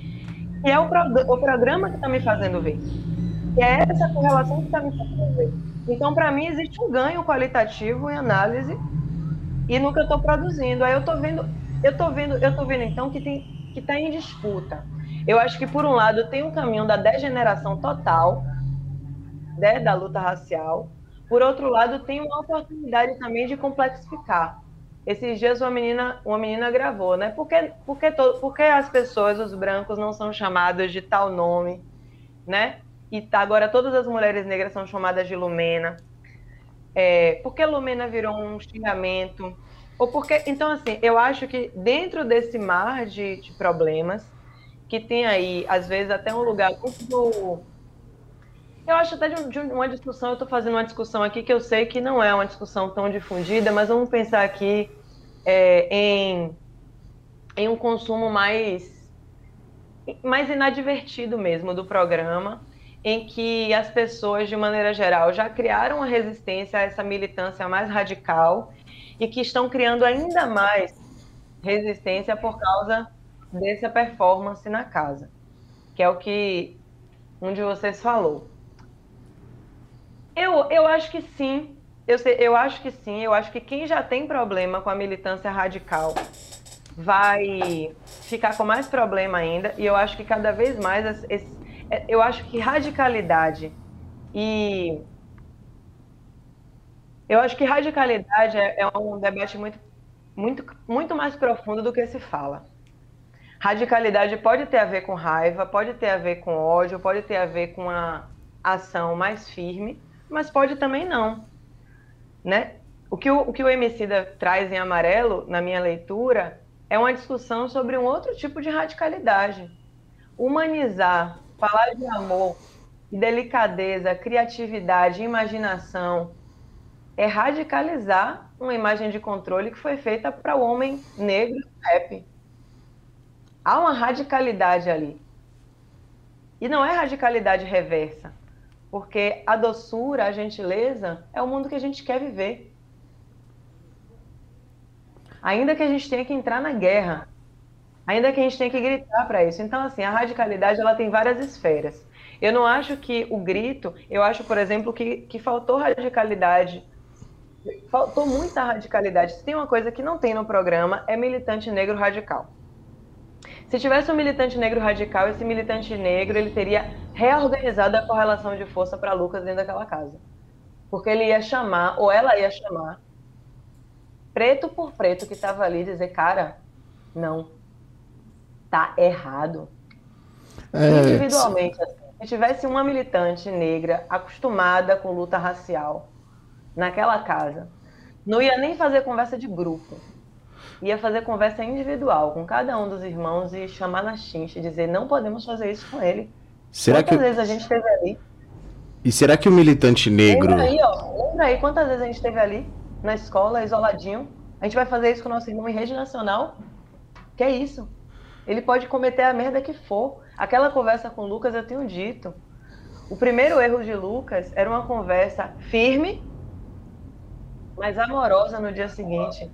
que é o, pro, o programa que está me fazendo ver. Que é essa correlação que está me fazendo ver. Então, para mim, existe um ganho qualitativo em análise e no que eu estou produzindo. Aí eu estou vendo, eu estou vendo, eu estou vendo então que tem que está em disputa. Eu acho que por um lado tem um caminho da degeneração total, né, da luta racial. Por outro lado, tem uma oportunidade também de complexificar. Esses dias uma menina, uma menina gravou, né? Por que, por, que to, por que as pessoas, os brancos, não são chamados de tal nome, né? E tá, agora todas as mulheres negras são chamadas de Lumena. É, por que Lumena virou um xingamento? Ou porque, então, assim, eu acho que dentro desse mar de, de problemas, que tem aí, às vezes, até um lugar muito eu acho até de, uma discussão, eu estou fazendo uma discussão aqui que eu sei que não é uma discussão tão difundida, mas vamos pensar aqui é, em, em um consumo mais, mais inadvertido mesmo do programa, em que as pessoas, de maneira geral, já criaram uma resistência a essa militância mais radical e que estão criando ainda mais resistência por causa dessa performance na casa, que é o que um de vocês falou. Eu, eu acho que sim. Eu, sei, eu acho que sim. Eu acho que quem já tem problema com a militância radical vai ficar com mais problema ainda. E eu acho que cada vez mais. Esse, é, eu acho que radicalidade e. Eu acho que radicalidade é, é um debate muito, muito, muito mais profundo do que se fala. Radicalidade pode ter a ver com raiva, pode ter a ver com ódio, pode ter a ver com uma ação mais firme, mas pode também não, né? O que o, o que o Emicida traz em amarelo, na minha leitura, é uma discussão sobre um outro tipo de radicalidade. Humanizar, falar de amor, delicadeza, criatividade, imaginação, é radicalizar uma imagem de controle que foi feita para o homem negro rap. Há uma radicalidade ali. E não é radicalidade reversa. Porque a doçura, a gentileza é o mundo que a gente quer viver. ainda que a gente tenha que entrar na guerra, ainda que a gente tenha que gritar para isso. Então, assim, a radicalidade ela tem várias esferas. Eu não acho que o grito, eu acho, por exemplo, que, que faltou radicalidade. Faltou muita radicalidade. Se tem uma coisa que não tem no programa, é militante negro radical. Se tivesse um militante negro radical, esse militante negro ele teria reorganizado a correlação de força para Lucas dentro daquela casa. Porque ele ia chamar, ou ela ia chamar, preto por preto que estava ali, dizer, cara, não, tá errado. É, Individualmente, assim, se tivesse uma militante negra acostumada com luta racial naquela casa, não ia nem fazer conversa de grupo ia fazer conversa individual com cada um dos irmãos e chamar na chincha e dizer não podemos fazer isso com ele. Será quantas que... vezes a gente esteve ali? E será que o militante negro... Lembra aí, ó. Lembra aí quantas vezes a gente esteve ali, na escola, isoladinho. A gente vai fazer isso com o nosso irmão em rede nacional? Que é isso? Ele pode cometer a merda que for. Aquela conversa com o Lucas eu tenho dito. O primeiro erro de Lucas era uma conversa firme, mas amorosa no dia seguinte.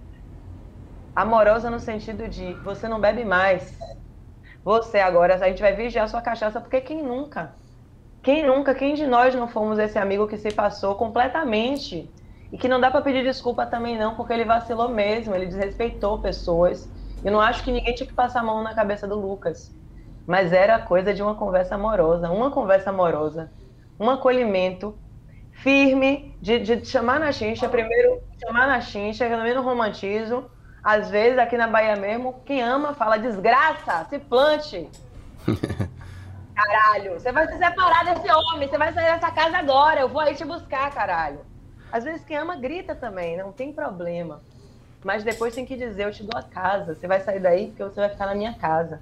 Amorosa no sentido de você não bebe mais. Você agora, a gente vai vigiar sua cachaça, porque quem nunca? Quem nunca, quem de nós não fomos esse amigo que se passou completamente? E que não dá para pedir desculpa também não, porque ele vacilou mesmo, ele desrespeitou pessoas. Eu não acho que ninguém tinha que passar a mão na cabeça do Lucas. Mas era coisa de uma conversa amorosa, uma conversa amorosa, um acolhimento firme de, de chamar na chincha, primeiro chamar na chincha, também no romantismo, às vezes, aqui na Bahia mesmo, quem ama fala desgraça, se plante. caralho, você vai se separar desse homem, você vai sair dessa casa agora, eu vou aí te buscar, caralho. Às vezes quem ama grita também, não tem problema. Mas depois tem que dizer, eu te dou a casa, você vai sair daí porque você vai ficar na minha casa.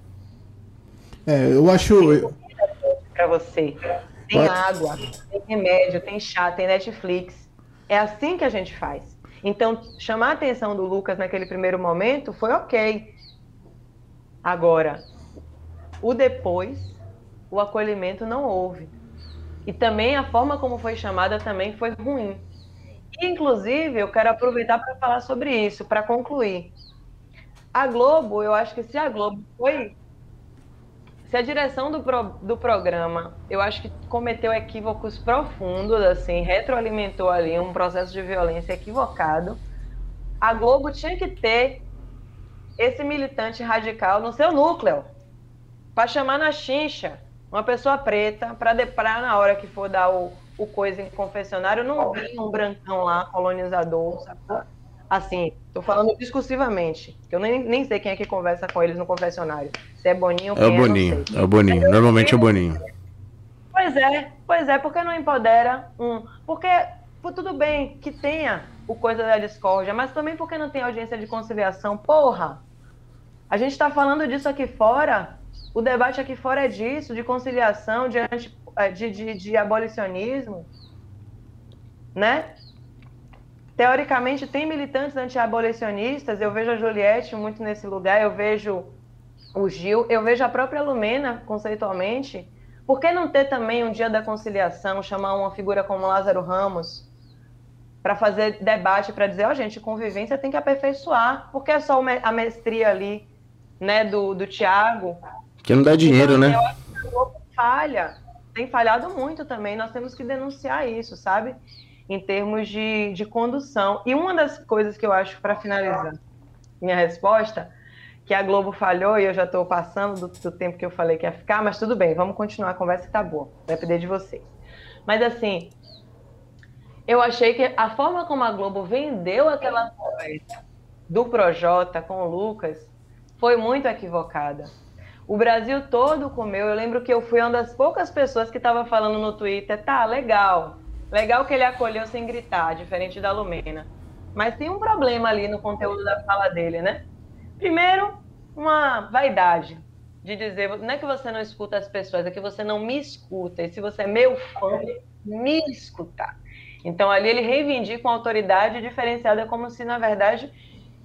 É, eu acho. Para você. Tem água, tem remédio, tem chá, tem Netflix. É assim que a gente faz. Então, chamar a atenção do Lucas naquele primeiro momento foi ok. Agora, o depois, o acolhimento não houve. E também a forma como foi chamada também foi ruim. Inclusive, eu quero aproveitar para falar sobre isso, para concluir. A Globo, eu acho que se a Globo foi se a direção do, pro, do programa, eu acho que cometeu equívocos profundos, assim, retroalimentou ali um processo de violência equivocado, a Globo tinha que ter esse militante radical no seu núcleo, para chamar na chincha uma pessoa preta, para deparar na hora que for dar o, o coisa em confessionário, não vir um brancão lá, colonizador, sabe? Assim, tô falando discursivamente, que eu nem, nem sei quem é que conversa com eles no confessionário. Se é Boninho ou É o Boninho, é, é o Boninho. Normalmente é o Boninho. Pois é, pois é, porque não empodera um. Porque tudo bem que tenha o coisa da discórdia, mas também porque não tem audiência de conciliação. Porra! A gente está falando disso aqui fora, o debate aqui fora é disso, de conciliação, de, anti, de, de, de abolicionismo, né? Teoricamente tem militantes anti-abolicionistas, eu vejo a Juliette muito nesse lugar, eu vejo o Gil, eu vejo a própria Lumena, conceitualmente. Por que não ter também um dia da conciliação, chamar uma figura como Lázaro Ramos para fazer debate, para dizer, ó, oh, gente, convivência tem que aperfeiçoar, porque é só a mestria ali, né, do, do Tiago. Que não dá dinheiro, então, né? Falha, tem falhado muito também, nós temos que denunciar isso, sabe? Em termos de, de condução. E uma das coisas que eu acho, para finalizar minha resposta, que a Globo falhou e eu já estou passando do, do, tempo que eu falei que ia ficar, mas tudo bem, vamos continuar a conversa que tá boa, vai depender de vocês. Mas assim, eu achei que a forma como a Globo vendeu aquela conversa do Projota com o Lucas foi muito equivocada. O Brasil todo comeu. Eu lembro que eu fui uma das poucas pessoas que estava falando no Twitter, tá, legal, Legal que ele acolheu sem gritar, diferente da Lumena. Mas tem um problema ali no conteúdo da fala dele, né? Primeiro, uma vaidade de dizer, não é que você não escuta as pessoas, é que você não me escuta. E se você é meu fã, me escutar. Então ali ele reivindica uma autoridade diferenciada como se na verdade,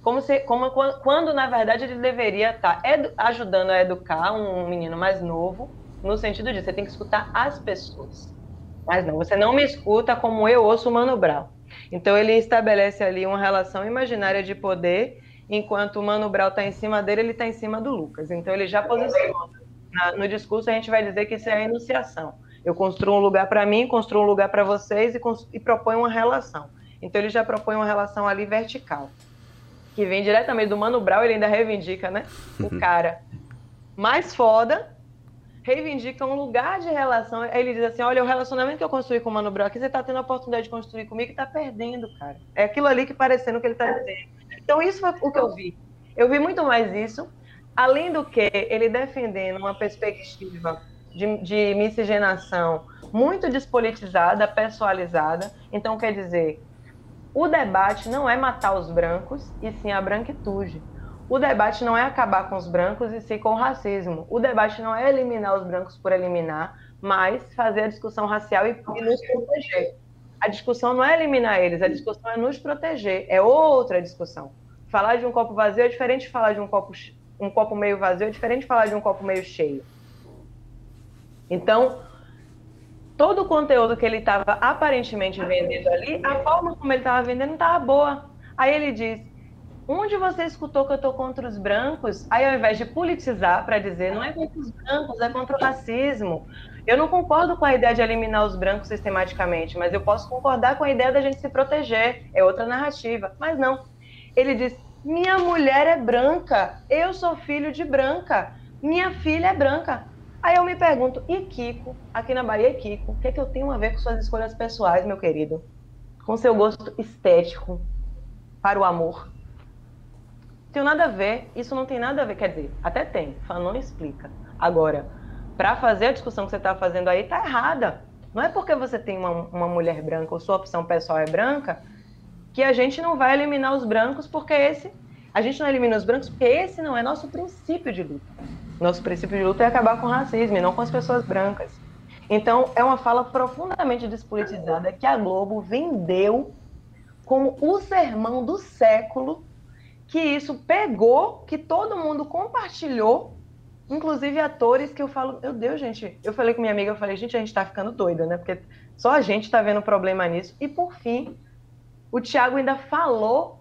como se como quando na verdade ele deveria estar ajudando a educar um menino mais novo, no sentido de você tem que escutar as pessoas. Mas não, você não me escuta como eu ouço o Mano Brown. Então ele estabelece ali uma relação imaginária de poder enquanto o Mano Brown está em cima dele, ele está em cima do Lucas. Então ele já posiciona. Na, no discurso a gente vai dizer que isso é a enunciação. Eu construo um lugar para mim, construo um lugar para vocês e, e proponho uma relação. Então ele já propõe uma relação ali vertical, que vem diretamente do Mano Brown, ele ainda reivindica, né? O cara mais foda, reivindica um lugar de relação. Ele diz assim: olha, o relacionamento que eu construí com o Mano aqui, você tá tendo a oportunidade de construir comigo e tá perdendo, cara. É aquilo ali que parecendo que ele tá dizendo. Então, isso foi o que eu vi. Eu vi muito mais isso, além do que ele defendendo uma perspectiva de, de miscigenação muito despolitizada, pessoalizada. Então, quer dizer, o debate não é matar os brancos, e sim a branquitude. O debate não é acabar com os brancos e sim com o racismo. O debate não é eliminar os brancos por eliminar, mas fazer a discussão racial e, e nos proteger. A discussão não é eliminar eles, a discussão é nos proteger. É outra discussão. Falar de um copo vazio é diferente de falar de um copo, um copo meio vazio, é diferente de falar de um copo meio cheio. Então, todo o conteúdo que ele estava aparentemente vendendo ali, a forma como ele estava vendendo estava boa. Aí ele diz: onde você escutou que eu estou contra os brancos? Aí, ao invés de politizar para dizer não é contra os brancos, é contra o racismo. Eu não concordo com a ideia de eliminar os brancos sistematicamente, mas eu posso concordar com a ideia da gente se proteger. É outra narrativa. Mas não. Ele diz: minha mulher é branca, eu sou filho de branca, minha filha é branca. Aí eu me pergunto, e Kiko, aqui na Bahia, Kiko, o que, é que eu tenho a ver com suas escolhas pessoais, meu querido? Com seu gosto estético para o amor? Tem nada a ver, isso não tem nada a ver, quer dizer, até tem, não explica. Agora, para fazer a discussão que você está fazendo aí, tá errada. Não é porque você tem uma, uma mulher branca ou sua opção pessoal é branca que a gente não vai eliminar os brancos porque esse. A gente não elimina os brancos porque esse não é nosso princípio de luta. Nosso princípio de luta é acabar com o racismo e não com as pessoas brancas. Então, é uma fala profundamente despolitizada que a Globo vendeu como o sermão do século, que isso pegou, que todo mundo compartilhou, inclusive atores que eu falo, meu Deus, gente, eu falei com minha amiga, eu falei, gente, a gente tá ficando doida, né? Porque só a gente tá vendo problema nisso. E por fim, o Thiago ainda falou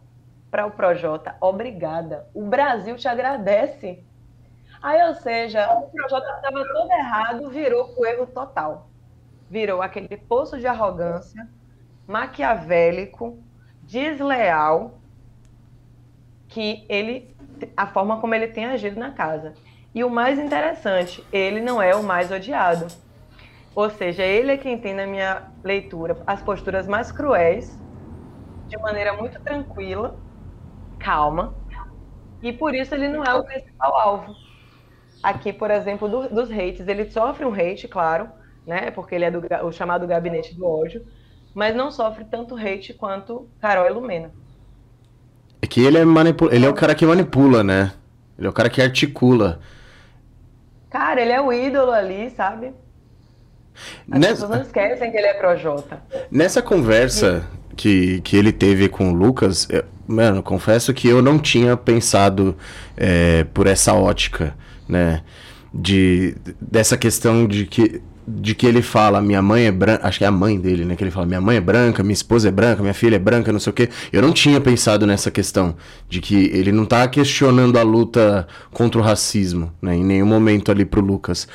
para o Projota, obrigada. O Brasil te agradece Aí, ou seja, o projeto estava todo errado, virou o erro total. Virou aquele poço de arrogância, maquiavélico, desleal, que ele, a forma como ele tem agido na casa. E o mais interessante, ele não é o mais odiado. Ou seja, ele é quem tem na minha leitura as posturas mais cruéis, de maneira muito tranquila, calma, e por isso ele não é o principal alvo. Aqui, por exemplo, do, dos hates, ele sofre um hate, claro, né? Porque ele é do, o chamado gabinete do ódio, mas não sofre tanto hate quanto Carol e Lumena. É que ele é, manipula ele é o cara que manipula, né? Ele é o cara que articula. Cara, ele é o ídolo ali, sabe? As Nessa... pessoas não esquecem que ele é Projota. Nessa conversa que, que ele teve com o Lucas, eu, mano, confesso que eu não tinha pensado é, por essa ótica né? De, dessa questão de que, de que ele fala, minha mãe é branca, acho que é a mãe dele, né? Que ele fala, minha mãe é branca, minha esposa é branca, minha filha é branca, não sei o quê. Eu não tinha pensado nessa questão, de que ele não tá questionando a luta contra o racismo, né? Em nenhum momento ali pro Lucas.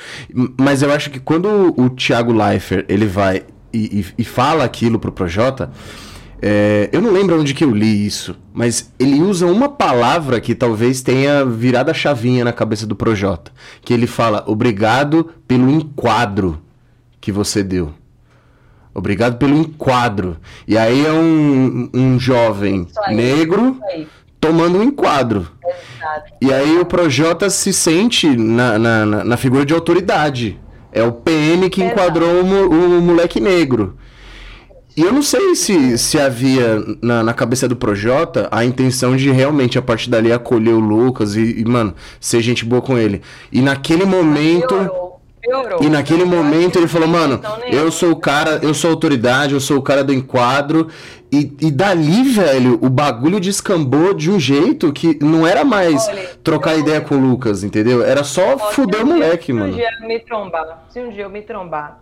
Mas eu acho que quando o, Thiago Leifert, ele vai e, e, e fala aquilo pro Projota é, eu não lembro onde que eu li isso, mas ele usa uma palavra que talvez tenha virado a chavinha na cabeça do Projota. Que ele fala, obrigado pelo enquadro que você deu. Obrigado pelo enquadro. E aí é um, um jovem aí, negro tomando um enquadro. Exato. E aí o Projota se sente na, na, na, figura de autoridade. É o PM que enquadrou o, o moleque negro. E eu não sei se, se havia na, na cabeça do Projota a intenção de realmente, a partir dali, acolher o Lucas e, e mano, ser gente boa com ele. E naquele momento. Piorou. Piorou. E naquele momento ele falou, mano, eu sou o cara, eu sou autoridade, eu sou o cara do enquadro. E, e dali, velho, o bagulho descambou de um jeito que não era mais Olha, trocar eu... ideia com o Lucas, entendeu? Era só Olha, fuder o moleque, mano. Se um dia me trombar, se um dia eu me trombar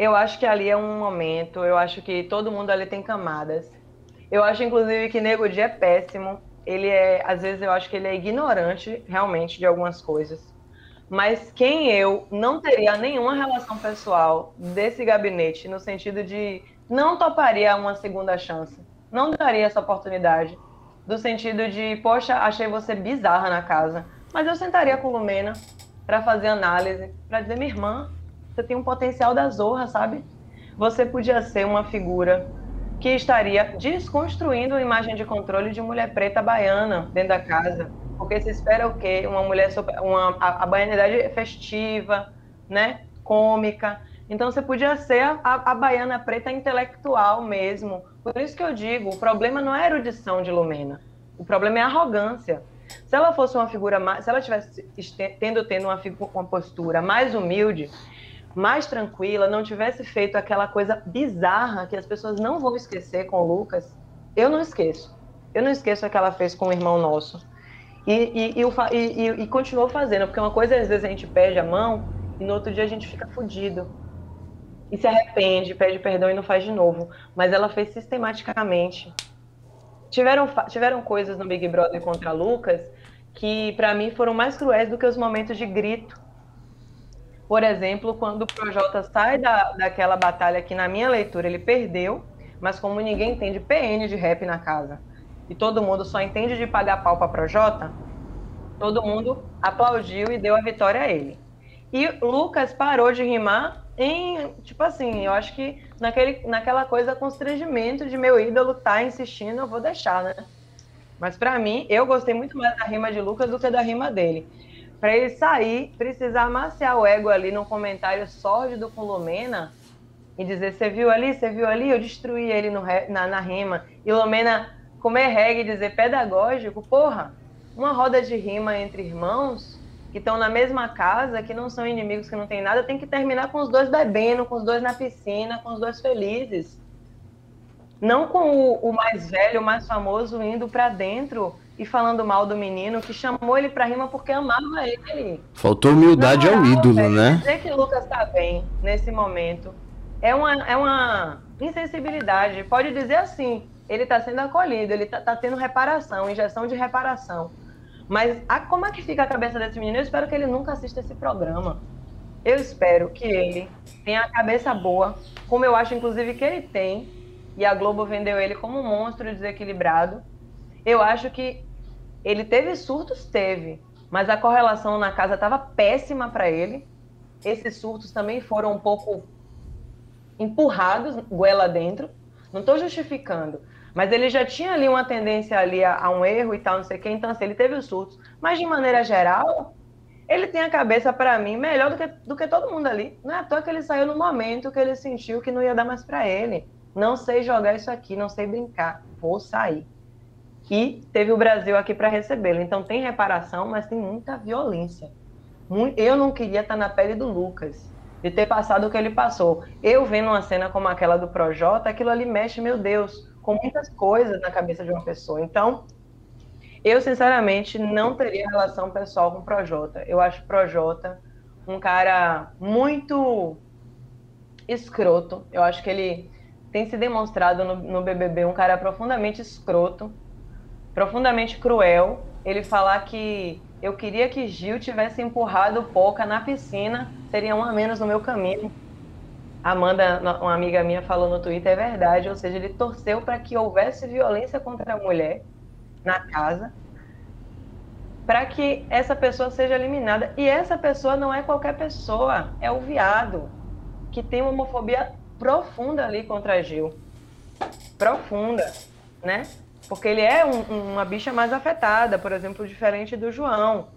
eu acho que ali é um momento, eu acho que todo mundo ali tem camadas. Eu acho, inclusive, que Nego Di é péssimo ele é, às vezes eu acho que ele é ignorante realmente de algumas coisas. Mas quem eu não teria nenhuma relação pessoal desse gabinete, no sentido de não toparia uma segunda chance, não daria essa oportunidade, do sentido de, poxa, achei você bizarra na casa, mas eu sentaria com Lumena para fazer análise, para dizer, minha irmã, você tem um potencial da zorra, sabe? Você podia ser uma figura que estaria desconstruindo a imagem de controle de mulher preta baiana dentro da casa. Porque se espera o quê? Uma mulher, uma, a, a baianidade festiva, né? cômica. Então você podia ser a, a, baiana preta intelectual mesmo. Por isso que eu digo, o problema não é a erudição de Lumena. O problema é a arrogância. Se ela fosse uma figura mais, se ela tivesse tendo tendo uma, uma postura mais humilde, mais tranquila, não tivesse feito aquela coisa bizarra que as pessoas não vão esquecer com o Lucas, eu não esqueço. Eu não esqueço o que ela fez com o irmão nosso. E, e, e, e, continuou fazendo, porque uma coisa às vezes a gente perde a mão e no outro dia a gente fica fudido. E se arrepende, pede perdão e não faz de novo. Mas ela fez sistematicamente. Tiveram, tiveram coisas no Big Brother contra Lucas que para mim foram mais cruéis do que os momentos de grito por exemplo, quando o Projota sai da, daquela batalha que, na minha leitura, ele perdeu, mas como ninguém entende PN de rap na casa, e todo mundo só entende de pagar pau para Projota, todo mundo aplaudiu e deu a vitória a ele. E Lucas parou de rimar em, tipo assim, eu acho que naquele, naquela coisa constrangimento de meu ídolo tá insistindo, eu vou deixar, né? Mas para mim, eu gostei muito mais da rima de Lucas do que da rima dele para ele sair, precisar amaciar o ego ali num comentário sórdido com Lumena e dizer: Você viu ali, você viu ali, eu destruí ele no, na, na rima. E Lumena comer reggae e dizer pedagógico: Porra, uma roda de rima entre irmãos que estão na mesma casa, que não são inimigos, que não tem nada, tem que terminar com os dois bebendo, com os dois na piscina, com os dois felizes. Não com o, o mais velho, o mais famoso indo para dentro e falando mal do menino que chamou ele pra rima porque amava ele. Faltou humildade moral, ao ídolo, velho, né? Dizer que o Lucas tá bem nesse momento é uma, é uma insensibilidade. Pode dizer assim, ele tá sendo acolhido, ele tá, tá tendo reparação, injeção de reparação. Mas a, como é que fica a cabeça desse menino? Eu espero que ele nunca assista esse programa. Eu espero que ele tenha a cabeça boa, como eu acho, inclusive, que ele tem, e a Globo vendeu ele como um monstro desequilibrado. Eu acho que ele teve surtos? Teve. Mas a correlação na casa estava péssima para ele. Esses surtos também foram um pouco empurrados goela dentro. Não estou justificando. Mas ele já tinha ali uma tendência ali a, a, um erro e tal, não sei o quê. Então, assim, ele teve os surtos. Mas, de maneira geral, ele tem a cabeça, para mim, melhor do que, do que todo mundo ali. Não é à toa que ele saiu no momento que ele sentiu que não ia dar mais para ele. Não sei jogar isso aqui, não sei brincar. Vou sair e teve o Brasil aqui para recebê-lo. Então tem reparação, mas tem muita violência. Eu não queria estar na pele do Lucas, de ter passado o que ele passou. Eu vendo uma cena como aquela do Projota, aquilo ali mexe, meu Deus, com muitas coisas na cabeça de uma pessoa. Então, eu sinceramente não teria relação pessoal com o Projota. Eu acho o Projota um cara muito escroto. Eu acho que ele tem se demonstrado no, no BBB um cara profundamente escroto profundamente cruel ele falar que eu queria que Gil tivesse empurrado Poca na piscina, seria um a menos no meu caminho. Amanda, uma amiga minha, falou no Twitter, é verdade, ou seja, ele torceu para que houvesse violência contra a mulher na casa, para que essa pessoa seja eliminada. E essa pessoa não é qualquer pessoa, é o viado, que tem uma homofobia profunda ali contra Gil. Profunda, né? Porque ele é um, uma bicha mais afetada, por exemplo, diferente do João,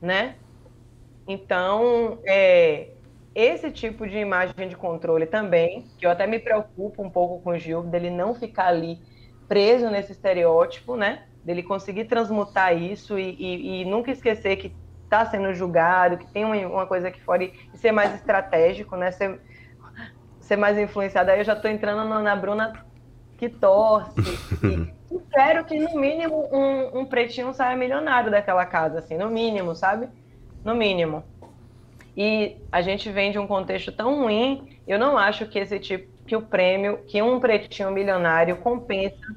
né? Então, é, esse tipo de imagem de controle também, que eu até me preocupo um pouco com o Gil, dele não ficar ali preso nesse estereótipo, né? Dele conseguir transmutar isso e, e, e nunca esquecer que está sendo julgado, que tem uma, uma coisa aqui fora e, ser mais estratégico, né? Ser, ser mais influenciado. Aí eu já estou entrando na Bruna que torce. e espero que, no mínimo, um, um pretinho saia milionário daquela casa, assim, no mínimo, sabe? No mínimo. E a gente vem de um contexto tão ruim, eu não acho que esse tipo, que o prêmio, que um pretinho milionário compensa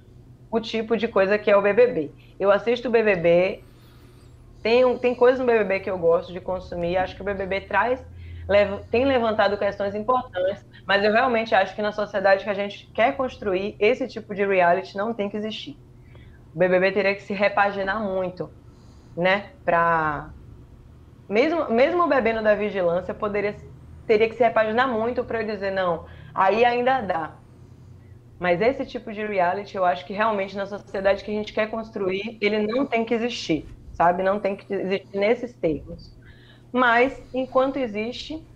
o tipo de coisa que é o BBB. Eu assisto o BBB, tem, tem coisas no BBB que eu gosto de consumir, acho que o BBB traz, tem levantado questões importantes, mas eu realmente acho que na sociedade que a gente quer construir, esse tipo de reality não tem que existir. O BBB teria que se repaginar muito, né, para mesmo mesmo o bebendo da vigilância poderia teria que se repaginar muito para eu dizer não, aí ainda dá. Mas esse tipo de reality, eu acho que realmente na sociedade que a gente quer construir, ele não tem que existir, sabe? Não tem que existir nesses termos. Mas, enquanto existe,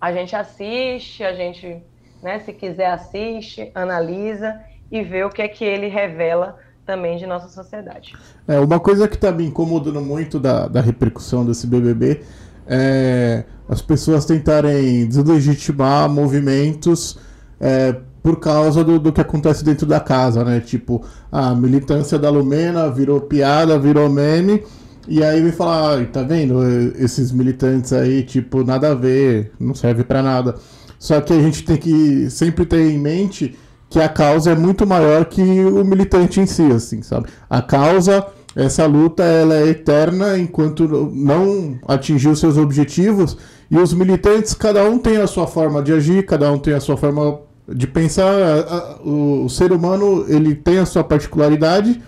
a gente assiste, a gente, né, se quiser, assiste, analisa e vê o que é que ele revela também de nossa sociedade. É, uma coisa que está me incomodando muito da, da repercussão desse BBB é as pessoas tentarem deslegitimar movimentos é, por causa do, do que acontece dentro da casa, né? Tipo, a militância da Lumena virou piada, virou meme. E aí me falar, ah, tá vendo? Esses militantes aí, tipo, nada a ver, não serve para nada. Só que a gente tem que sempre ter em mente que a causa é muito maior que o militante em si, assim, sabe? A causa, essa luta, ela é eterna enquanto não atingir os seus objetivos. E os militantes, cada um tem a sua forma de agir, cada um tem a sua forma de pensar o, ser humano ele tem a sua particularidade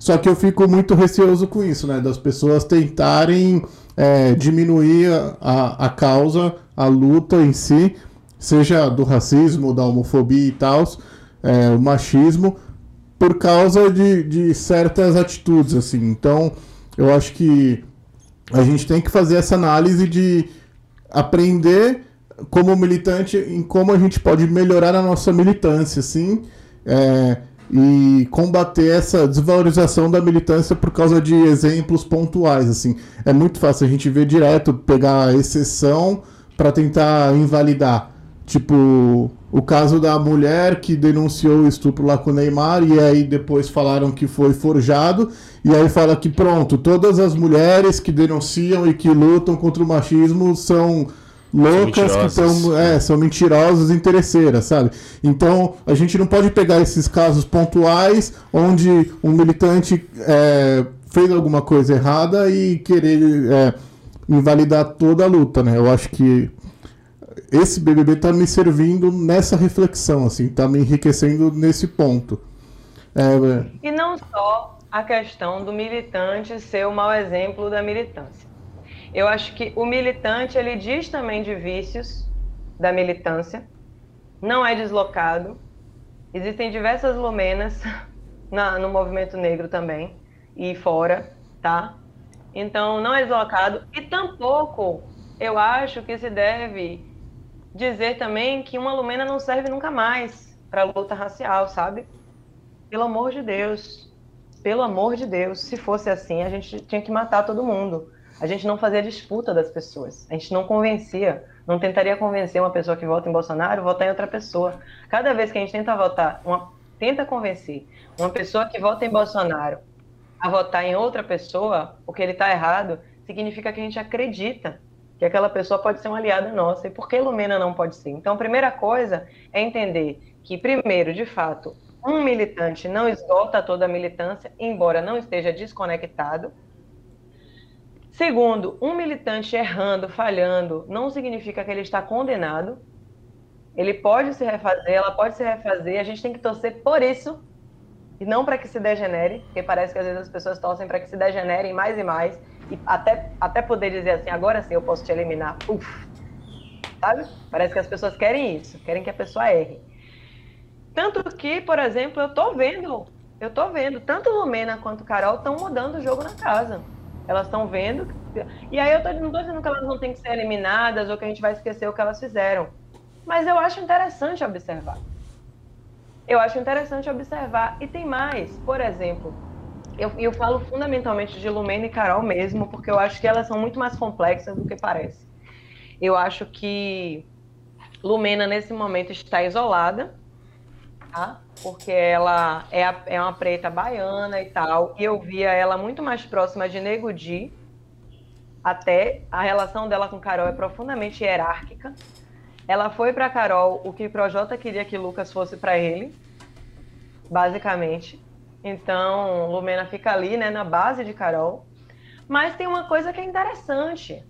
só que eu fico muito receoso com isso né? Das pessoas tentarem é, diminuir a, a causa a luta em si seja do racismo da homofobia e tal é, o machismo por causa de, de certas atitudes assim. Então eu acho que a gente tem que fazer essa análise de aprender como militante em como a gente pode melhorar a nossa militância, assim, é, e combater essa desvalorização da militância por causa de exemplos pontuais, assim. É muito fácil a gente ver direto, pegar a exceção para tentar invalidar. Tipo, o caso da mulher que denunciou o estupro lá com o Neymar e aí depois falaram que foi forjado e aí fala que pronto, todas as mulheres que denunciam e que lutam contra o machismo são loucas que são, é, são mentirosas e interesseiras, sabe? Então a gente não pode pegar esses casos pontuais onde um militante é, fez alguma coisa errada e querer é, invalidar toda a luta, né? Eu acho que esse BBB tá me servindo nessa reflexão, assim, tá me enriquecendo nesse ponto. É, é. e não só a questão do militante ser o mau exemplo da militância eu acho que o militante ele diz também de vícios da militância, não é deslocado. Existem diversas lumenas na, no movimento negro também e fora, tá? Então não é deslocado e tampouco eu acho que se deve dizer também que uma lumena não serve nunca mais para luta racial, sabe? Pelo amor de Deus, pelo amor de Deus, se fosse assim a gente tinha que matar todo mundo a gente não fazia disputa das pessoas. A gente não convencia, não tentaria convencer uma pessoa que vota em Bolsonaro, votar em outra pessoa. Cada vez que a gente tenta votar, uma, tenta convencer uma pessoa que vota em Bolsonaro a votar em outra pessoa, porque ele está errado, significa que a gente acredita que aquela pessoa pode ser uma aliada nossa. E por que Lumena não pode ser? Então, a primeira coisa é entender que, primeiro, de fato, um militante não esgota toda a militância, embora não esteja desconectado, Segundo, um militante errando, falhando, não significa que ele está condenado. Ele pode se refazer, ela pode se refazer. A gente tem que torcer por isso e não para que se degenere, porque parece que às vezes as pessoas torcem para que se degenerem mais e mais e até, até poder dizer assim, agora sim eu posso te eliminar. Uf, sabe? Parece que as pessoas querem isso, querem que a pessoa erre. Tanto que, por exemplo, eu tô vendo, eu tô vendo, tanto Lumena quanto Carol estão mudando o jogo na casa. Elas estão vendo. E aí eu tô, não estou dizendo que elas não têm que ser eliminadas ou que a gente vai esquecer o que elas fizeram. Mas eu acho interessante observar. Eu acho interessante observar. E tem mais. Por exemplo, eu, eu falo fundamentalmente de Lumena e Carol mesmo, porque eu acho que elas são muito mais complexas do que parece. Eu acho que Lumena, nesse momento, está isolada tá? Porque ela é, a, é uma preta baiana e tal. E eu via ela muito mais próxima de Nego Di. Até a relação dela com Carol é profundamente hierárquica. Ela foi para Carol o que Projota queria que Lucas fosse para ele, basicamente. Então, Lumena fica ali, né, na base de Carol. Mas tem uma coisa que é interessante.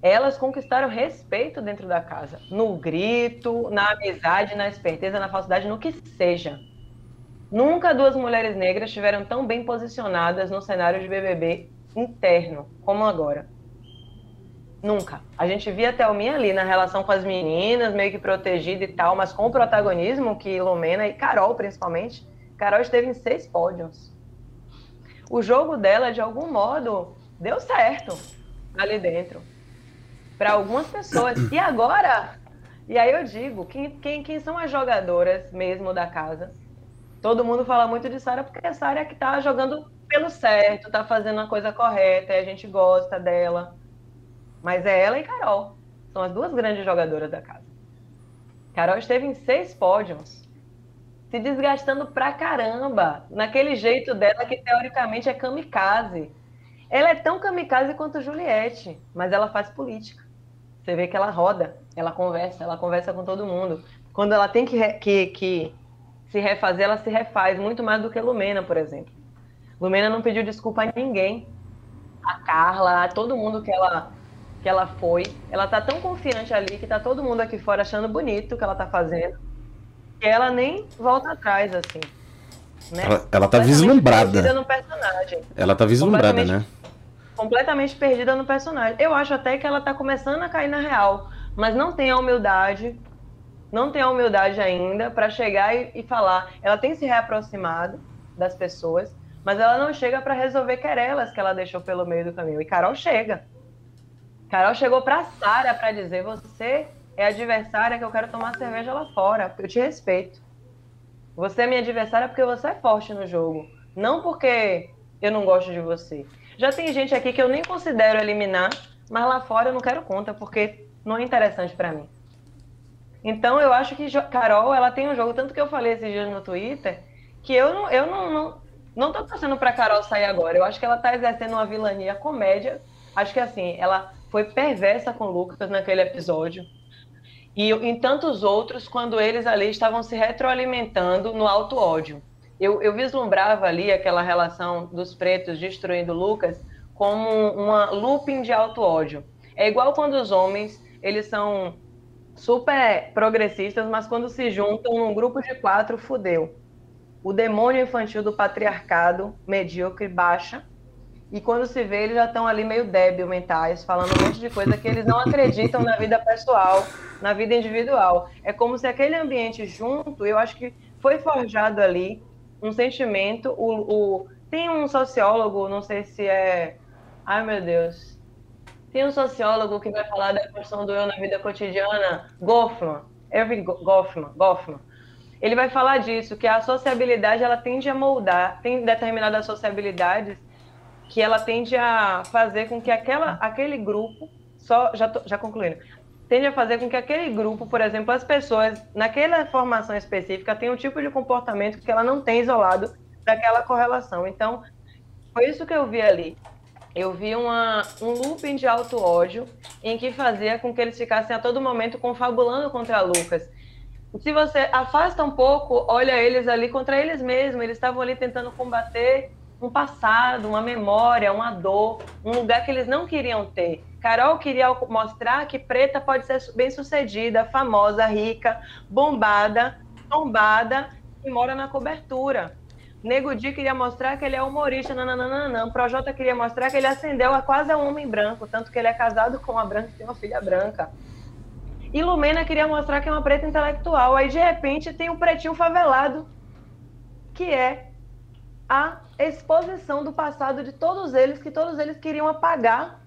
Elas conquistaram respeito dentro da casa, no grito, na amizade, na esperteza, na falsidade, no que seja. Nunca duas mulheres negras estiveram tão bem posicionadas no cenário de BBB interno como agora. Nunca. A gente via a Thelminha ali na relação com as meninas, meio que protegida e tal, mas com o protagonismo que Lumena e Carol, principalmente. Carol esteve em seis pódios. O jogo dela, de algum modo, deu certo ali dentro. Para algumas pessoas. E agora, e aí eu digo, quem, quem, quem são as jogadoras mesmo da casa? Todo mundo fala muito de Sara porque a Sara é que tá jogando pelo certo, tá fazendo a coisa correta, e a gente gosta dela. Mas é ela e Carol. São as duas grandes jogadoras da casa. Carol esteve em seis pódios, se desgastando pra caramba, naquele jeito dela que teoricamente é kamikaze. Ela é tão kamikaze quanto Juliette, mas ela faz política. Você vê que ela roda, ela conversa, ela conversa com todo mundo. Quando ela tem que, que, que se refazer, ela se refaz muito mais do que Lumena, por exemplo. Lumena não pediu desculpa a ninguém. A Carla, a todo mundo que ela que ela foi. Ela tá tão confiante ali que tá todo mundo aqui fora achando bonito o que ela tá fazendo. Que ela nem volta atrás, assim. Né? Ela, ela tá vislumbrada. Perdida no personagem. Ela tá vislumbrada, né? Completamente perdida no personagem. Eu acho até que ela tá começando a cair na real, mas não tem a humildade, não tem a humildade ainda para chegar e, e falar. Ela tem se reaproximado das pessoas, mas ela não chega para resolver querelas que ela deixou pelo meio do caminho. E Carol chega. Carol chegou para Sara para dizer: Você é adversária que eu quero tomar cerveja lá fora, eu te respeito. Você é minha adversária porque você é forte no jogo, não porque eu não gosto de você. Já tem gente aqui que eu nem considero eliminar, mas lá fora eu não quero conta porque não é interessante para mim. Então eu acho que Carol, ela tem um jogo, tanto que eu falei esses dias no Twitter, que eu não, eu não, não, não tô torcendo pra Carol sair agora. Eu acho que ela tá exercendo uma vilania comédia. Acho que assim, ela foi perversa com o Lucas naquele episódio. E em tantos outros, quando eles ali estavam se retroalimentando no alto ódio. Eu, eu vislumbrava ali aquela relação dos pretos destruindo Lucas como uma looping de alto ódio. É igual quando os homens, eles são super progressistas, mas quando se juntam num grupo de quatro, fudeu. O demônio infantil do patriarcado medíocre baixa e quando se vê, eles já estão ali meio débil mentais, falando um monte de coisa que eles não acreditam na vida pessoal, na vida individual. É como se aquele ambiente junto, eu acho que foi forjado ali um sentimento. O, o, tem um sociólogo, não sei se é. Ai meu Deus. Tem um sociólogo que vai falar da questão do eu na vida cotidiana, Goffman, Erving Goffman, Goffman. Ele vai falar disso, que a sociabilidade ela tende a moldar, tem determinadas sociabilidades que ela tende a fazer com que aquela, aquele grupo, só já, tô, já concluindo, tende a fazer com que aquele grupo, por exemplo, as pessoas naquela formação específica tenham um tipo de comportamento que ela não tem isolado daquela correlação. Então, foi isso que eu vi ali. Eu vi uma, um looping de alto ódio em que fazia com que eles ficassem a todo momento confabulando contra Lucas. Se você afasta um pouco, olha eles ali contra eles mesmos, eles estavam ali tentando combater um passado, uma memória, uma dor, um lugar que eles não queriam ter. Carol queria mostrar que preta pode ser bem-sucedida, famosa, rica, bombada, tombada e mora na cobertura. Nego Di queria mostrar que ele é humorista, nananana. Projota queria mostrar que ele ascendeu a quase um homem branco, tanto que ele é casado com uma branca e tem uma filha branca. E Lumena queria mostrar que é uma preta intelectual. Aí, de repente, tem um pretinho favelado, que é a exposição do passado de todos eles, que todos eles queriam apagar.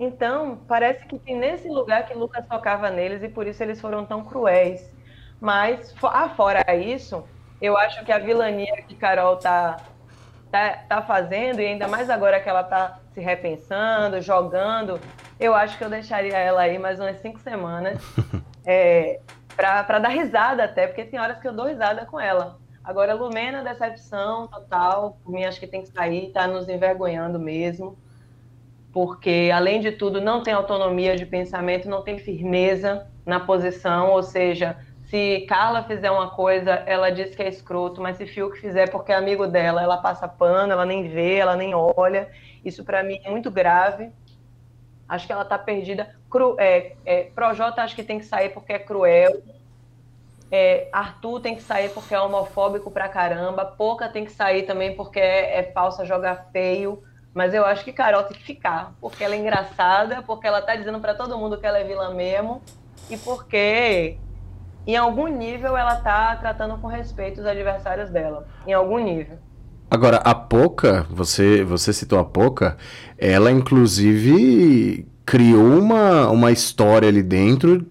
Então, parece que tem nesse lugar que Lucas tocava neles e por isso eles foram tão cruéis. Mas, afora isso, eu acho que a vilania que Carol tá, tá, tá fazendo, e ainda mais agora que ela tá se repensando, jogando, eu acho que eu deixaria ela aí mais umas cinco semanas é, para dar risada até, porque tem horas que eu dou risada com ela. Agora, Lumena, decepção total. Por mim, acho que tem que sair, está nos envergonhando mesmo. Porque, além de tudo, não tem autonomia de pensamento, não tem firmeza na posição, ou seja, Se Carla fizer uma coisa, ela diz que é escroto, mas se Fiuk fizer porque é amigo dela, ela passa pano, ela nem vê, ela nem olha. Isso para mim é muito grave. Acho que ela tá perdida. Cru, é, é, Projota acho que tem que sair porque é cruel. É, Arthur tem que sair porque é homofóbico pra caramba. Pouca tem que sair também porque é, é falsa, joga feio. Mas eu acho que Carol tem que ficar, porque ela é engraçada, porque ela tá dizendo para todo mundo que ela é vilã mesmo, e porque em algum nível ela tá tratando com respeito os adversários dela. Em algum nível. Agora, a Poca, você, você citou a Poca, ela inclusive criou uma, uma história ali dentro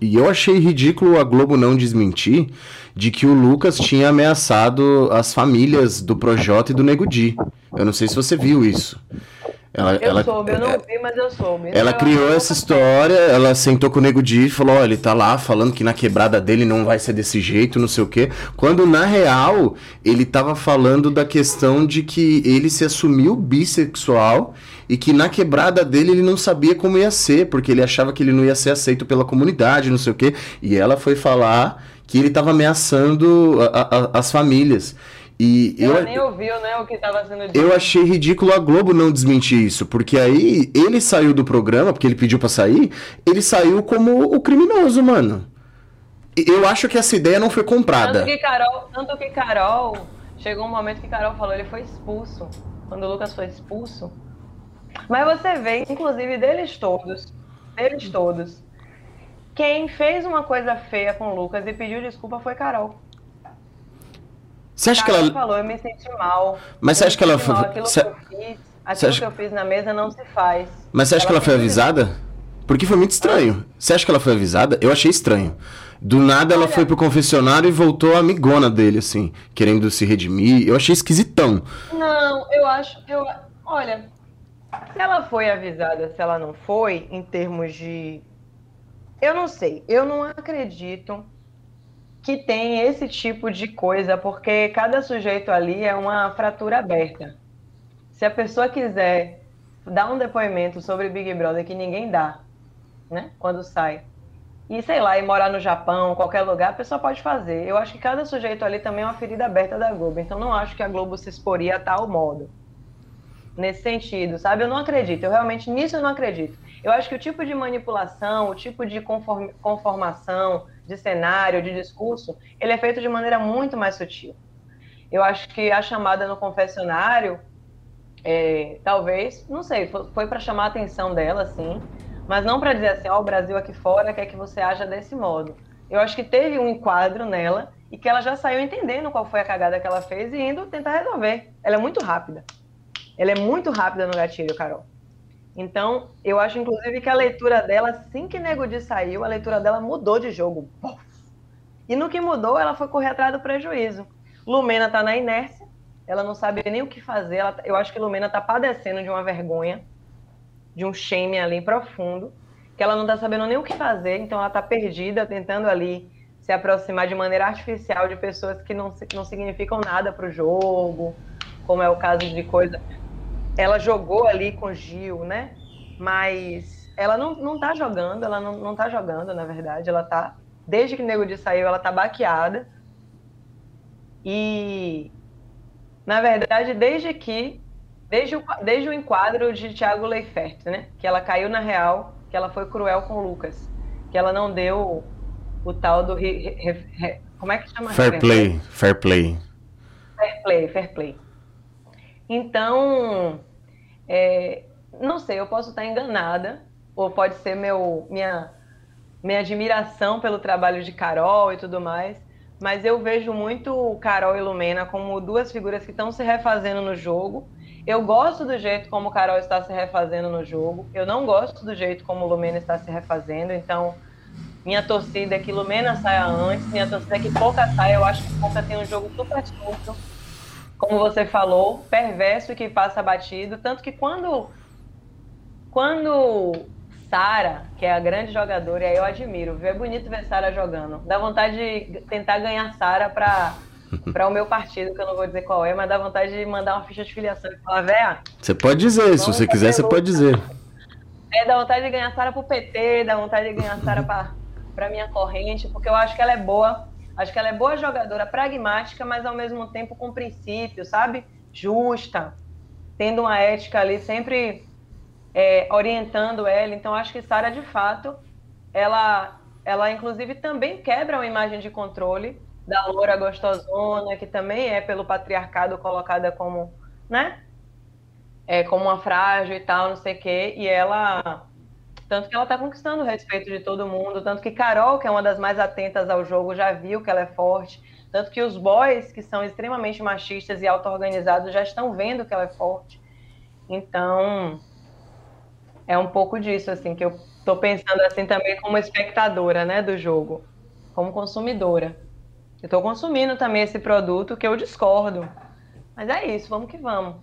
e eu achei ridículo a Globo não desmentir de que o Lucas tinha ameaçado as famílias do Projota e do Nego Di. Eu não sei se você viu isso. Ela, eu ela, soube, eu não é, vi, mas eu soube. Ela eu criou essa história, ela sentou com o Nego Di e falou, ó, ele tá lá falando que na quebrada dele não vai ser desse jeito, não sei o quê. Quando, na real, ele tava falando da questão de que ele se assumiu bissexual e que na quebrada dele ele não sabia como ia ser, porque ele achava que ele não ia ser aceito pela comunidade, não sei o quê. E ela foi falar que ele tava ameaçando a, a, as famílias. E Ela eu nem ouviu, né, o que estava sendo dito. Eu achei ridículo a Globo não desmentir isso, porque aí ele saiu do programa, porque ele pediu para sair, ele saiu como o criminoso, mano. Eu acho que essa ideia não foi comprada. Tanto que Carol, tanto que Carol, chegou um momento que Carol falou, ele foi expulso. Quando o Lucas foi expulso. Mas você vê, inclusive deles todos, deles todos, quem fez uma coisa feia com o Lucas e pediu desculpa foi Carol. Você acha que ela. falou, eu me senti mal. Mas você acha que ela foi. Aquilo que eu fiz, aquilo acha... que eu fiz na mesa não se faz. Mas você acha ela que ela foi avisada? Porque foi muito estranho. Você acha que ela foi avisada? Eu achei estranho. Do nada ela foi pro confessionário e voltou amigona dele, assim, querendo se redimir. Eu achei esquisitão. Não, eu acho. Eu, olha, se ela foi avisada, se ela não foi, em termos de. Eu não sei. Eu não acredito que tem esse tipo de coisa, porque cada sujeito ali é uma fratura aberta. Se a pessoa quiser dar um depoimento sobre Big Brother que ninguém dá, né, quando sai, e sei lá, ir morar no Japão, qualquer lugar, a pessoa pode fazer. Eu acho que cada sujeito ali também é uma ferida aberta da Globo, então não acho que a Globo se exporia a tal modo. Nesse sentido, sabe? Eu não acredito, eu realmente nisso eu não acredito. Eu acho que o tipo de manipulação, o tipo de conform, conformação, de cenário, de discurso, ele é feito de maneira muito mais sutil. Eu acho que a chamada no confessionário, é, talvez, não sei, foi para chamar a atenção dela, sim, mas não para dizer assim, ó, oh, o Brasil aqui fora quer que você haja desse modo. Eu acho que teve um enquadro nela e que ela já saiu entendendo qual foi a cagada que ela fez e indo tentar resolver. Ela é muito rápida. Ela é muito rápida no gatilho, Carol. Então, eu acho, inclusive, que a leitura dela, assim que Nego Di saiu, a leitura dela mudou de jogo. E no que mudou, ela foi correr atrás do prejuízo. Lumena tá na inércia, ela não sabe nem o que fazer. Ela, eu acho que Lumena tá padecendo de uma vergonha, de um shame ali profundo, que ela não tá sabendo nem o que fazer, então ela tá perdida, tentando ali se aproximar de maneira artificial de pessoas que não, não significam nada para o jogo, como é o caso de coisa ela jogou ali com Gil, né? Mas ela não, não tá jogando, ela não, não tá jogando, na verdade. Ela tá. Desde que o Nego de saiu, ela tá baqueada. E. Na verdade, desde que. Desde o, desde o enquadro de Thiago Leifert, né? Que ela caiu na real, que ela foi cruel com o Lucas. Que ela não deu o tal do. Re, re, re, como é que chama? Fair play, fair play. Fair play, fair play. Então, é, não sei, eu posso estar enganada, ou pode ser meu, minha, minha admiração pelo trabalho de Carol e tudo mais, mas eu vejo muito Carol e Lumena como duas figuras que estão se refazendo no jogo. Eu gosto do jeito como Carol está se refazendo no jogo, eu não gosto do jeito como Lumena está se refazendo, então minha torcida é que Lumena saia antes, minha torcida é que Pouca saia, eu acho que Pouca tem um jogo super curto como você falou, perverso e que passa batido. Tanto que quando, quando Sara, que é a grande jogadora, e aí eu admiro, viu? é bonito ver Sara jogando. Dá vontade de tentar ganhar Sara para para o meu partido, que eu não vou dizer qual é, mas dá vontade de mandar uma ficha de filiação e falar, véia. Você pode dizer, se você quiser, você pode dizer. É, dá vontade de ganhar Sara pro PT, dá vontade de ganhar Sara para para minha corrente, porque eu acho que ela é boa. Acho que ela é boa jogadora, pragmática, mas ao mesmo tempo com princípio, sabe? Justa, tendo uma ética ali sempre é, orientando ela. Então acho que Sara de fato, ela, ela inclusive também quebra uma imagem de controle da loura gostosona, que também é pelo patriarcado colocada como, né? É, como uma frágil e tal, não sei o quê. E ela. Tanto que ela tá conquistando o respeito de todo mundo. Tanto que Carol, que é uma das mais atentas ao jogo, já viu que ela é forte. Tanto que os boys, que são extremamente machistas e auto-organizados, já estão vendo que ela é forte. Então, é um pouco disso, assim, que eu tô pensando assim também como espectadora, né, do jogo. Como consumidora. Eu estou consumindo também esse produto que eu discordo. Mas é isso, vamos que vamos.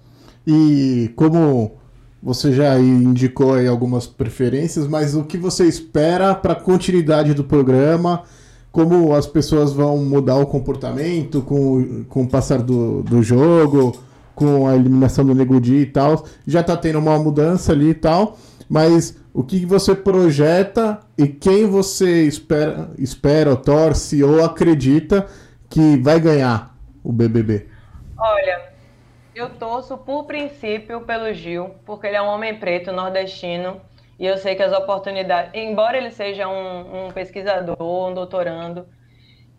E como você já indicou aí algumas preferências, mas o que você espera para a continuidade do programa? Como as pessoas vão mudar o comportamento com, com o passar do, do jogo, com a eliminação do Negudi e tal? Já está tendo uma mudança ali e tal, mas o que você projeta e quem você espera, espera, torce ou acredita que vai ganhar o BBB? Olha, eu torço por princípio pelo Gil, porque ele é um homem preto nordestino e eu sei que as oportunidades, embora ele seja um, um pesquisador, um doutorando,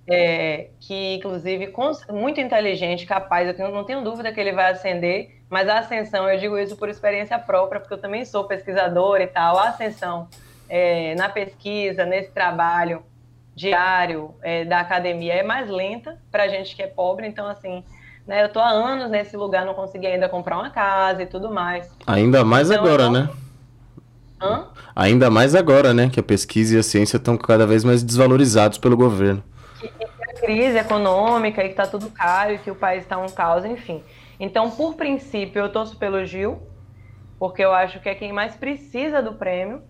é, que inclusive muito inteligente, capaz, eu não tenho dúvida que ele vai ascender, mas a ascensão, eu digo isso por experiência própria, porque eu também sou pesquisador e tal, a ascensão é, na pesquisa, nesse trabalho diário é, da academia é mais lenta para gente que é pobre, então assim, né, eu tô há anos nesse lugar, não consegui ainda comprar uma casa e tudo mais. Ainda mais então, agora, né? Hã? Ainda mais agora, né? Que a pesquisa e a ciência estão cada vez mais desvalorizados pelo governo crise econômica e que está tudo caro e que o país está um caos, enfim. Então, por princípio, eu torço pelo Gil, porque eu acho que é quem mais precisa do prêmio,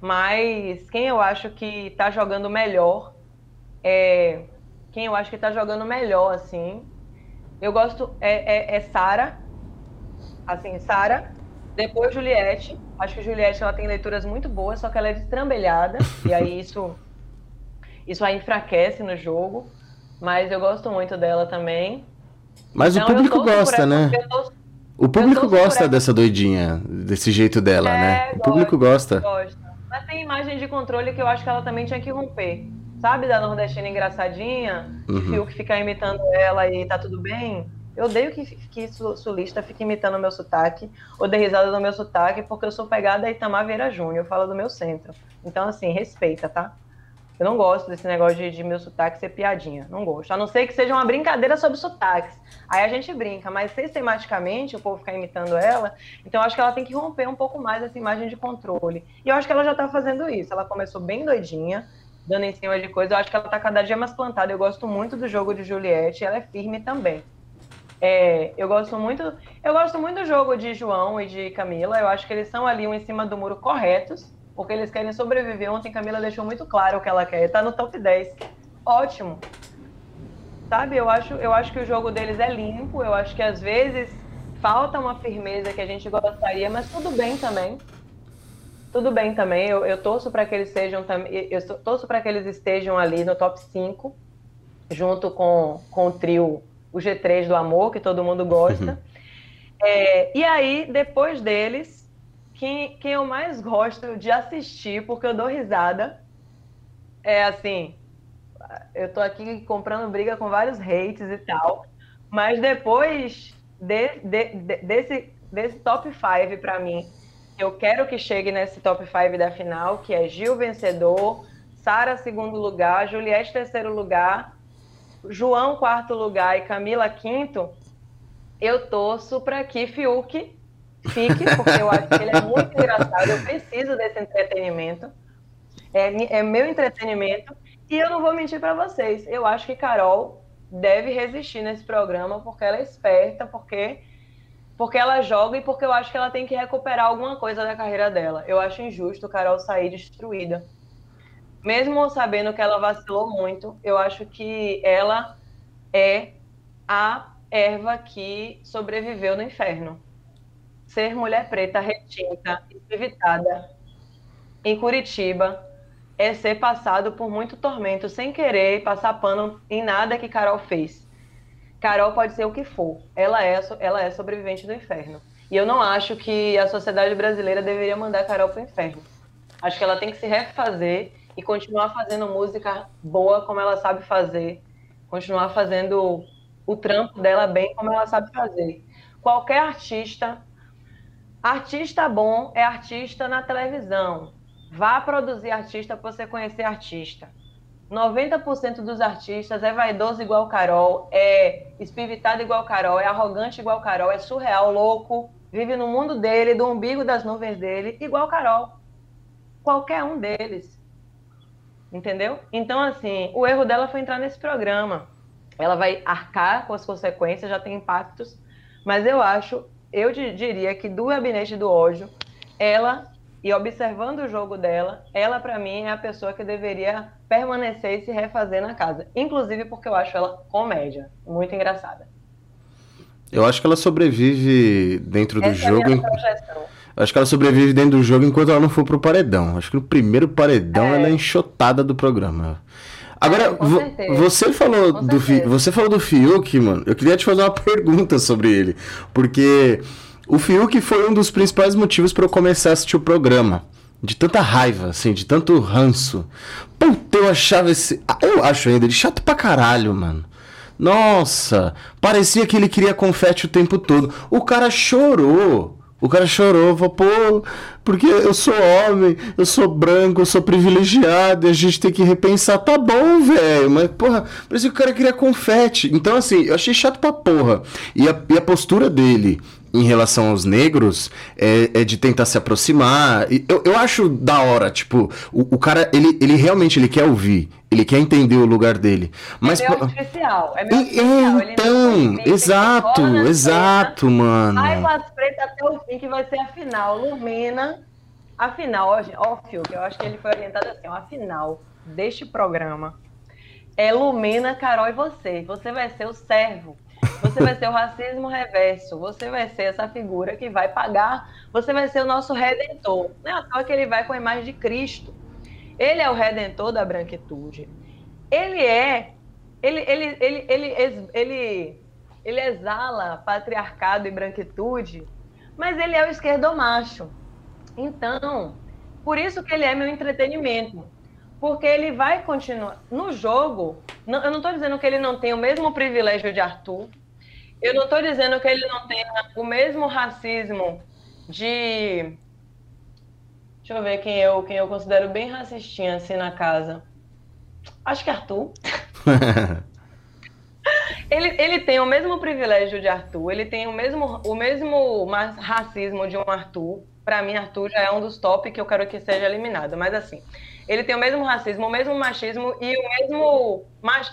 mas quem eu acho que está jogando melhor é quem eu acho que está jogando melhor, assim. Eu gosto é, é, é Sara, assim, Sara. Depois Juliette. Acho que Juliette ela tem leituras muito boas, só que ela é destrambelhada e aí isso isso a enfraquece no jogo mas eu gosto muito dela também. Mas então, o público gosta, né? O público gosta dessa doidinha, desse jeito dela, é, né? O gosta, público gosta. gosta. Mas tem imagem de controle que eu acho que ela também tinha que romper. Sabe da nordestina engraçadinha? Uhum. Que fica imitando ela e tá tudo bem? Eu odeio que, que sulista fique imitando o meu sotaque, ou dê risada do meu sotaque, porque eu sou pegada a Itamar Vieira Júnior, eu falo do meu centro. Então, assim, respeita, tá? Eu não gosto desse negócio de, de meu sotaque ser piadinha. Não gosto. A não ser que seja uma brincadeira sobre sotaques. Aí a gente brinca, mas sistematicamente o povo ficar imitando ela. Então eu acho que ela tem que romper um pouco mais essa imagem de controle. E eu acho que ela já tá fazendo isso. Ela começou bem doidinha, dando em cima de coisa. Eu acho que ela tá cada dia mais plantada. Eu gosto muito do jogo de Juliette. Ela é firme também. É, eu gosto muito, eu gosto muito do jogo de João e de Camila. Eu acho que eles são ali um em cima do muro corretos porque eles querem sobreviver. Ontem Camila deixou muito claro o que ela quer. Tá no top 10. Ótimo. Sabe, eu acho, eu acho que o jogo deles é limpo. Eu acho que às vezes falta uma firmeza que a gente gostaria, mas tudo bem também. Tudo bem também. Eu, eu torço para que eles sejam eu torço para que eles estejam ali no top 5, junto com, com o trio, o G3 do amor, que todo mundo gosta. Uhum. É, e aí, depois deles, quem, quem eu mais gosto de assistir, porque eu dou risada, é assim, eu tô aqui comprando briga com vários hates e tal, mas depois de, de, de, desse, desse top 5 para mim, eu quero que chegue nesse top 5 da final, que é Gil vencedor, Sara segundo lugar, Juliette terceiro lugar, João quarto lugar e Camila quinto, eu torço para que Fiuk Fique, porque eu acho que ele é muito engraçado. Eu preciso desse entretenimento. É, é meu entretenimento. E eu não vou mentir para vocês. Eu acho que Carol deve resistir nesse programa porque ela é esperta, porque porque ela joga e porque eu acho que ela tem que recuperar alguma coisa da carreira dela. Eu acho injusto Carol sair destruída. Mesmo sabendo que ela vacilou muito, eu acho que ela é a erva que sobreviveu no inferno ser mulher preta retinta, evitada em Curitiba, é ser passado por muito tormento sem querer passar pano em nada que Carol fez. Carol pode ser o que for, ela é, ela é sobrevivente do inferno. E eu não acho que a sociedade brasileira deveria mandar Carol para o inferno. Acho que ela tem que se refazer e continuar fazendo música boa como ela sabe fazer, continuar fazendo o trampo dela bem como ela sabe fazer. Qualquer artista, artista bom é artista na televisão. Vá produzir artista para você conhecer artista. 90% dos artistas é vaidoso igual Carol, é espivitado igual Carol, é arrogante igual Carol, é surreal, louco, vive no mundo dele, do umbigo das nuvens dele, igual Carol. Qualquer um deles. Entendeu? Então, assim, o erro dela foi entrar nesse programa. Ela vai arcar com as consequências, já tem impactos, mas eu acho, eu diria que do gabinete do ódio, ela e observando o jogo dela, ela para mim é a pessoa que deveria permanecer e se refazer na casa. Inclusive porque eu acho ela comédia, muito engraçada. Eu acho que ela sobrevive dentro do Essa jogo. É eu acho que ela sobrevive dentro do jogo enquanto ela não for pro paredão. Acho que no primeiro paredão é. ela é enxotada do programa. Agora, é, você falou com do Fi, você falou do Fiuk, mano. Eu queria te fazer uma pergunta sobre ele, porque o Fiuk foi um dos principais motivos para eu começar a assistir o programa. De tanta raiva, assim, de tanto ranço. Puta, eu achava esse. Ah, eu acho ainda ele chato pra caralho, mano. Nossa, parecia que ele queria confete o tempo todo. O cara chorou. O cara chorou, falou, pô, porque eu sou homem, eu sou branco, eu sou privilegiado, e a gente tem que repensar. Tá bom, velho, mas, porra, parecia que o cara queria confete. Então, assim, eu achei chato pra porra. E a, e a postura dele em relação aos negros é, é, de tentar se aproximar. Eu, eu acho da hora, tipo, o, o cara, ele, ele realmente ele quer ouvir, ele quer entender o lugar dele. Mas, é meu especial, é meu especial. Então, exato, exato, preta, mano. Águas Pretas até o fim, que vai ser a final. Lumina, a final, ó, ó que eu acho que ele foi orientado assim, ó, a final deste programa é Lumina, Carol e você. Você vai ser o servo você vai ser o racismo reverso. Você vai ser essa figura que vai pagar. Você vai ser o nosso redentor. Não é à toa que ele vai com a imagem de Cristo. Ele é o redentor da branquitude. Ele é. Ele, ele, ele, ele, ele, ele exala patriarcado e branquitude, mas ele é o esquerdomacho. Então, por isso que ele é meu entretenimento porque ele vai continuar. No jogo, não, eu não estou dizendo que ele não tem o mesmo privilégio de Arthur, eu não estou dizendo que ele não tenha o mesmo racismo de. Deixa eu ver quem eu, quem eu considero bem racistinha assim na casa. Acho que Arthur. ele, ele tem o mesmo privilégio de Arthur, ele tem o mesmo, o mesmo racismo de um Arthur. Para mim, Arthur já é um dos top que eu quero que seja eliminado. Mas assim, ele tem o mesmo racismo, o mesmo machismo e o mesmo,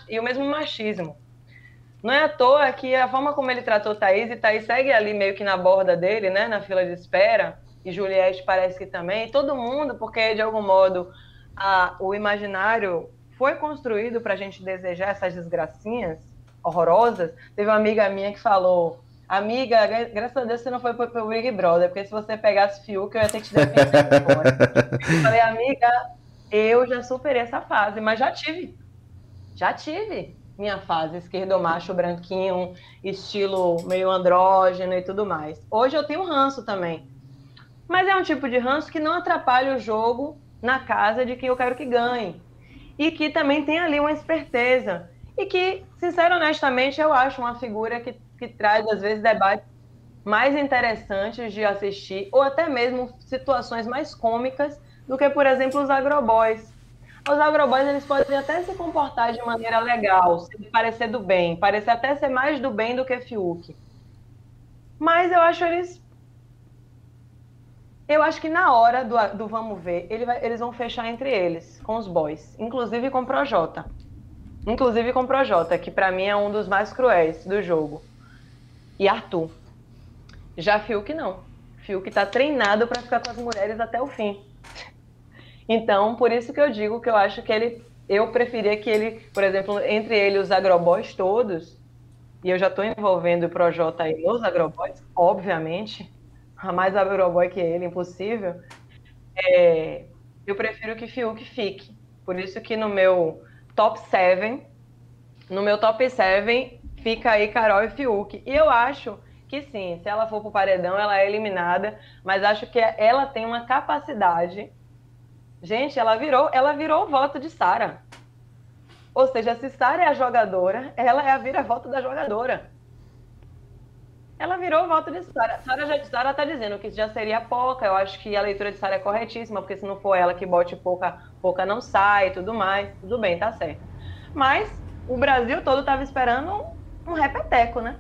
e o mesmo machismo. Não é à toa que a forma como ele tratou Thaís, e Thaís segue ali meio que na borda dele, né, na fila de espera, e Juliette parece que também, todo mundo, porque de algum modo a, o imaginário foi construído para a gente desejar essas desgracinhas horrorosas. Teve uma amiga minha que falou: Amiga, graças a Deus você não foi pro, pro Big Brother, porque se você pegasse Fiuk, eu ia ter que te defender Eu falei, amiga, eu já superei essa fase, mas já tive. Já tive minha fase esquerdo macho branquinho, estilo meio andrógeno e tudo mais. Hoje eu tenho ranço também. Mas é um tipo de ranço que não atrapalha o jogo na casa de quem eu quero que ganhe. E que também tem ali uma esperteza. E que, sincero honestamente, eu acho uma figura que, que traz, às vezes, debates mais interessantes de assistir, ou até mesmo situações mais cômicas do que, por exemplo, os agroboys. Os agroboys eles podem até se comportar de maneira legal, parecer do bem, parecer até ser mais do bem do que Fiuk. Mas eu acho eles. Eu acho que na hora do, do vamos ver, ele vai, eles vão fechar entre eles, com os boys, inclusive com o Projota. Inclusive com o Projota, que para mim é um dos mais cruéis do jogo. E Arthur. Já Fiuk não. Fiuk tá treinado para ficar com as mulheres até o fim. Então, por isso que eu digo que eu acho que ele. Eu preferia que ele, por exemplo, entre ele os agroboys todos, e eu já estou envolvendo o Projota aí nos agroboys, obviamente, a mais agroboy que ele, impossível, é, eu prefiro que Fiuk fique. Por isso que no meu top 7, no meu top 7 fica aí Carol e Fiuk. E eu acho que sim, se ela for pro paredão, ela é eliminada, mas acho que ela tem uma capacidade. Gente, ela virou, ela virou o voto de Sara. Ou seja, se Sara é a jogadora, ela é a vira-voto da jogadora. Ela virou o voto de Sara. Sara já Sara tá dizendo que já seria pouca. Eu acho que a leitura de Sara é corretíssima, porque se não for ela que bote pouca, pouca não sai, tudo mais. Tudo bem, tá certo. Mas o Brasil todo tava esperando um, um repeteco, né?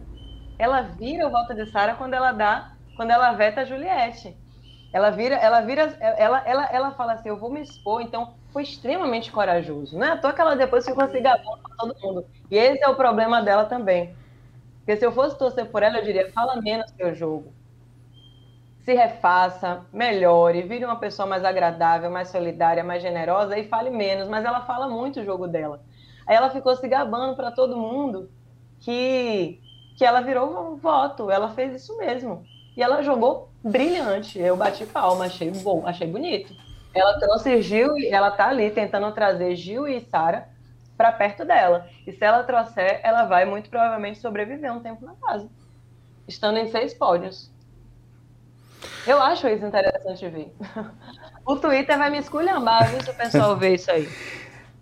ela vira o voto de Sara quando ela dá, quando ela veta a Juliette. Ela vira, ela vira, ela, ela, ela fala assim, eu vou me expor, então foi extremamente corajoso, né? Toa que ela depois ficou se gabando para todo mundo. E esse é o problema dela também. Porque se eu fosse torcer por ela, eu diria, fala menos seu jogo. Se refaça, melhore, vire uma pessoa mais agradável, mais solidária, mais generosa e fale menos. Mas ela fala muito o jogo dela. Aí ela ficou se gabando para todo mundo que que ela virou um voto, ela fez isso mesmo. E ela jogou brilhante. Eu bati palma, achei bom, achei bonito. Ela trouxe Gil e ela tá ali tentando trazer Gil e Sara para perto dela. E se ela trouxer, ela vai muito provavelmente sobreviver um tempo na casa, estando em seis pódios. Eu acho isso interessante ver. O Twitter vai me esculhambar, viu, se o pessoal ver isso aí.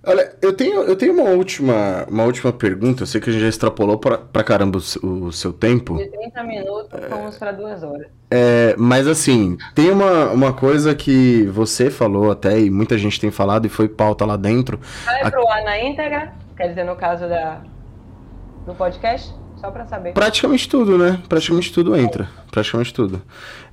Olha, eu tenho, eu tenho uma última, uma última pergunta. Eu sei que a gente já extrapolou pra, pra caramba o, o seu tempo. De 30 minutos, fomos para duas horas. É, mas assim, tem uma, uma coisa que você falou até, e muita gente tem falado, e foi pauta lá dentro. Vai a... pro ar na íntegra? Quer dizer, no caso da, do podcast? Só para saber. Praticamente tudo, né? Praticamente tudo entra. Praticamente tudo.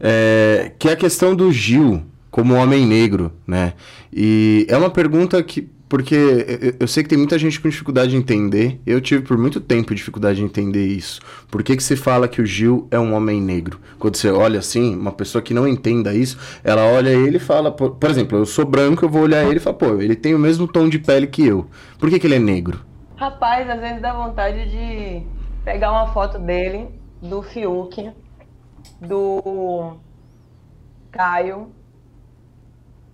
É, que é a questão do Gil como homem negro, né? E é uma pergunta que porque eu sei que tem muita gente com dificuldade de entender. Eu tive por muito tempo dificuldade de entender isso. Por que, que se fala que o Gil é um homem negro? Quando você olha assim, uma pessoa que não entenda isso, ela olha ele e fala. Por, por exemplo, eu sou branco, eu vou olhar ele e falar, pô, ele tem o mesmo tom de pele que eu. Por que, que ele é negro? Rapaz, às vezes dá vontade de pegar uma foto dele, do Fiuk, do Caio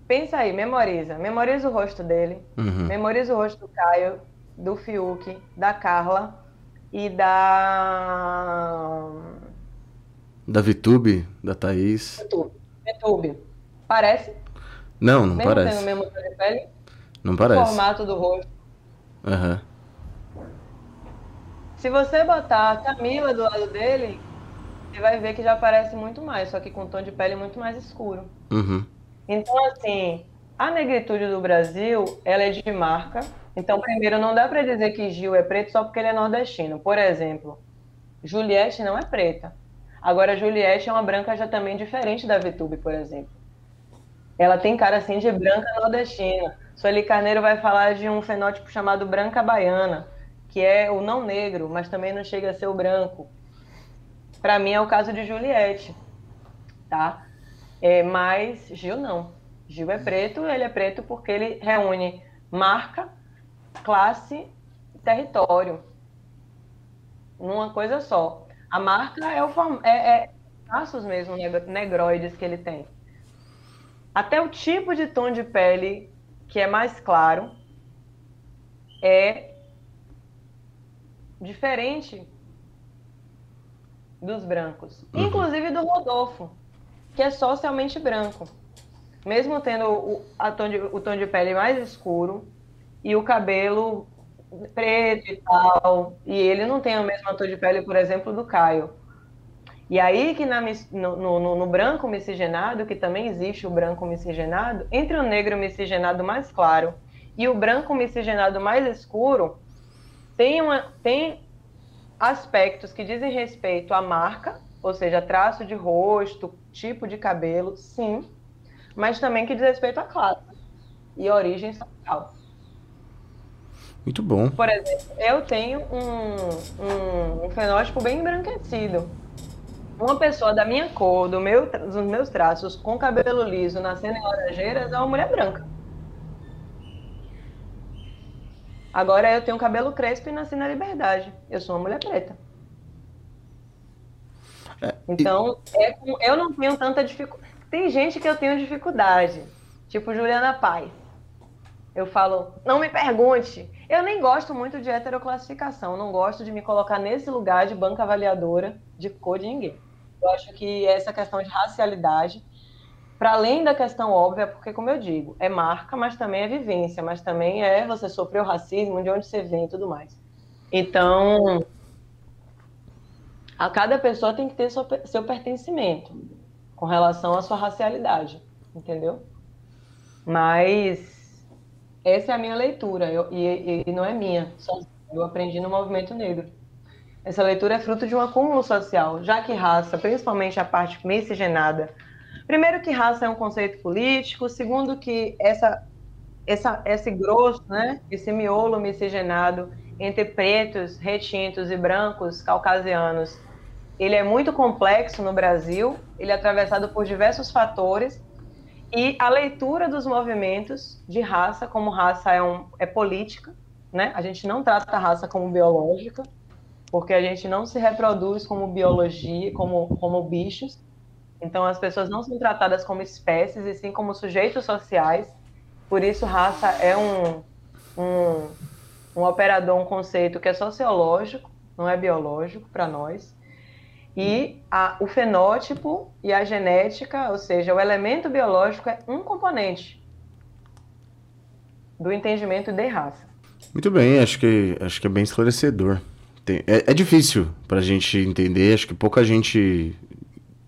Pensa aí, memoriza. Memoriza o rosto dele. Uhum. Memoriza o rosto do Caio, do Fiuk, da Carla e da. Da Vitube, da Thaís. Vitube. Vitube. Parece? Não, não mesmo parece. Tendo o mesmo tom de pele? Não parece. O formato do rosto. Aham. Uhum. Se você botar a Camila do lado dele, você vai ver que já parece muito mais, só que com tom de pele muito mais escuro. Uhum. Então, assim, a negritude do Brasil, ela é de marca. Então, primeiro, não dá para dizer que Gil é preto só porque ele é nordestino. Por exemplo, Juliette não é preta. Agora, Juliette é uma branca já também diferente da Vitube, por exemplo. Ela tem cara assim de branca nordestina. Sueli Carneiro vai falar de um fenótipo chamado branca baiana, que é o não negro, mas também não chega a ser o branco. Para mim é o caso de Juliette, tá? É, mas Gil não. Gil é preto, ele é preto porque ele reúne marca, classe e território numa coisa só. A marca é o é, é traços mesmo negroides que ele tem. Até o tipo de tom de pele que é mais claro é diferente dos brancos, uhum. inclusive do Rodolfo que é socialmente branco. Mesmo tendo o, tom de, o tom de pele mais escuro e o cabelo preto e tal, e ele não tem o mesmo tom de pele, por exemplo, do Caio. E aí que na, no, no, no, branco miscigenado, que também existe o branco miscigenado, entre o negro miscigenado mais claro e o branco miscigenado mais escuro, tem, uma, tem aspectos que dizem respeito à marca, ou seja, traço de rosto, tipo de cabelo, sim, mas também que diz respeito à classe e origem social. Muito bom. Por exemplo, eu tenho um, um, um, fenótipo bem embranquecido. Uma pessoa da minha cor, do meu, dos meus traços, com cabelo liso, nascendo em Laranjeiras, é uma mulher branca. Agora eu tenho cabelo crespo e nasci na Liberdade. Eu sou uma mulher preta. É, então, é, eu não tenho tanta dificuldade. Tem gente que eu tenho dificuldade, tipo Juliana Paz. eu falo, não me pergunte. Eu nem gosto muito de heteroclassificação, não gosto de me colocar nesse lugar de banca avaliadora de cor de ninguém. Eu acho que essa questão de racialidade, para além da questão óbvia, porque, como eu digo, é marca, mas também é vivência, mas também é você sofreu racismo, de onde você vem e tudo mais. Então, a cada pessoa tem que ter seu, seu pertencimento com relação à sua racialidade, entendeu? Mas essa é a minha leitura, eu, e, e, não é minha, só eu aprendi no movimento negro. Essa leitura é fruto de um acúmulo social, já que raça, principalmente a parte miscigenada, primeiro que raça é um conceito político, segundo que essa, essa, esse grosso, né, esse miolo miscigenado entre pretos, retintos e brancos caucasianos ele é muito complexo no Brasil, ele é atravessado por diversos fatores e a leitura dos movimentos de raça, como raça é, um, é política, né? A gente não trata a raça como biológica, porque a gente não se reproduz como biologia, como, como bichos. Então as pessoas não são tratadas como espécies e sim como sujeitos sociais. Por isso raça é um, um, um operador, um conceito que é sociológico, não é biológico para nós e a, o fenótipo e a genética, ou seja, o elemento biológico é um componente do entendimento de raça. Muito bem, acho que, acho que é bem esclarecedor. Tem, é, é difícil para a gente entender, acho que pouca gente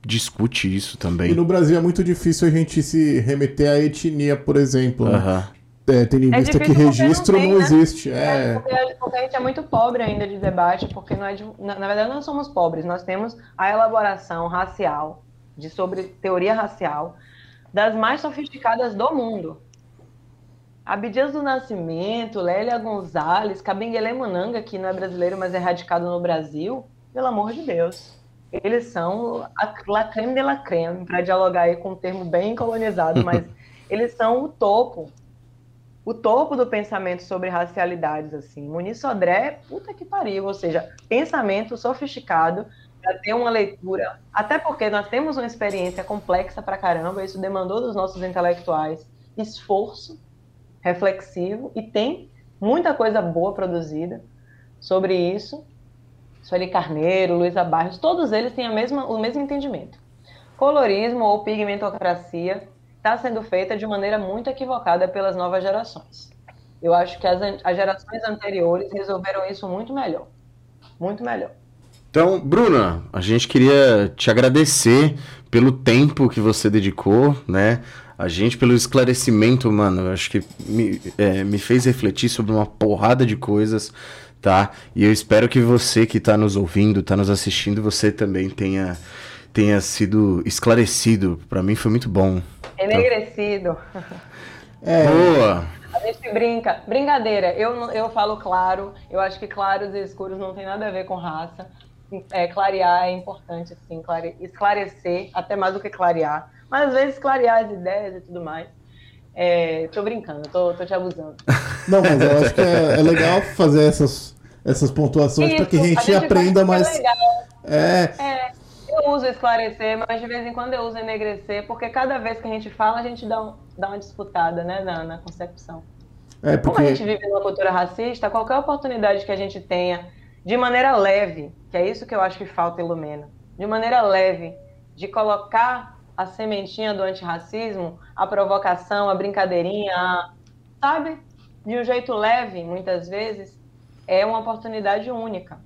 discute isso também. E no Brasil é muito difícil a gente se remeter à etnia, por exemplo. Né? É, tendo em é vista que registro não, tem, não né? existe. É. é porque, porque, a gente é muito pobre ainda de debate, porque não é de, na, na, verdade nós somos pobres, nós temos a elaboração racial, de sobre teoria racial, das mais sofisticadas do mundo. Abdias do Nascimento, Lélia Gonzalez, Munanga, que não é brasileiro, mas é radicado no Brasil, pelo amor de Deus. Eles são a la creme de la creme, para dialogar aí com um termo bem colonizado, mas eles são o topo o topo do pensamento sobre racialidades, assim. Muniz Sodré, puta que pariu, ou seja, pensamento sofisticado para ter uma leitura, até porque nós temos uma experiência complexa para caramba, isso demandou dos nossos intelectuais esforço reflexivo e tem muita coisa boa produzida sobre isso. Sueli Carneiro, Luísa Barros, todos eles têm a mesma, o mesmo entendimento. Colorismo ou pigmentocracia está sendo feita de maneira muito equivocada pelas novas gerações. Eu acho que as, as gerações anteriores resolveram isso muito melhor. Muito melhor. Então, Bruna, a gente queria te agradecer pelo tempo que você dedicou, né? A gente pelo esclarecimento, mano. Acho que me, é, me fez refletir sobre uma porrada de coisas, tá? E eu espero que você que está nos ouvindo, está nos assistindo, você também tenha, tenha sido esclarecido. Para mim foi muito bom. Enegrecido. É. Boa! A gente brinca. Brincadeira. Eu, eu falo claro. Eu acho que claros e escuros não tem nada a ver com raça. É, clarear é importante, assim, clare... esclarecer, até mais do que clarear. Mas às vezes clarear as ideias e tudo mais. É, tô brincando, tô, tô te abusando. Não, mas eu acho que é, é legal fazer essas, essas pontuações para que a gente, a gente aprenda mais. É, é, eu uso esclarecer, mas de vez em quando eu uso enegrecer, porque cada vez que a gente fala, a gente dá, um, dá uma disputada, né, na, na concepção. É porque... Como a gente vive numa cultura racista, qualquer oportunidade que a gente tenha, de maneira leve, que é isso que eu acho que falta Ilumina, de maneira leve, de colocar a sementinha do antirracismo, a provocação, a brincadeirinha, a, sabe? De um jeito leve, muitas vezes, é uma oportunidade única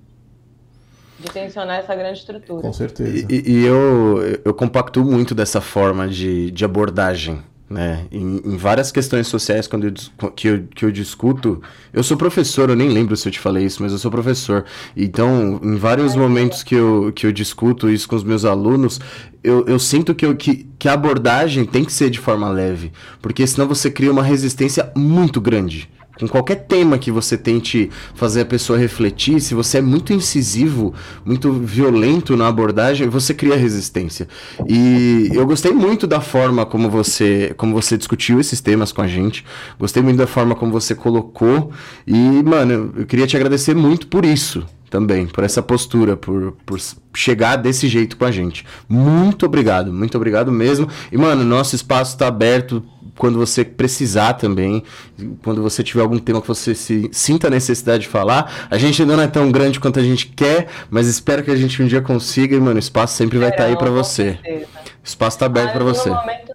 de tensionar essa grande estrutura. Com certeza. E, e eu, eu compacto muito dessa forma de, de abordagem. Né? Em, em, várias questões sociais quando eu, que, eu, que eu discuto, eu sou professor, eu nem lembro se eu te falei isso, mas eu sou professor. Então, em vários momentos que eu, que eu discuto isso com os meus alunos, eu, eu sinto que, eu, que, que a abordagem tem que ser de forma leve, porque senão você cria uma resistência muito grande com qualquer tema que você tente fazer a pessoa refletir, se você é muito incisivo, muito violento na abordagem, você cria resistência. E eu gostei muito da forma como você, como você discutiu esses temas com a gente. Gostei muito da forma como você colocou e, mano, eu queria te agradecer muito por isso também, por essa postura, por, por chegar desse jeito com a gente. Muito obrigado, muito obrigado mesmo. E, mano, nosso espaço está aberto quando você precisar também, quando você tiver algum tema que você se sinta a necessidade de falar. A gente ainda não é tão grande quanto a gente quer, mas espero que a gente um dia consiga e, mano, o espaço sempre vai estar tá aí para você. Certeza. O espaço está aberto ah, para você. Momento,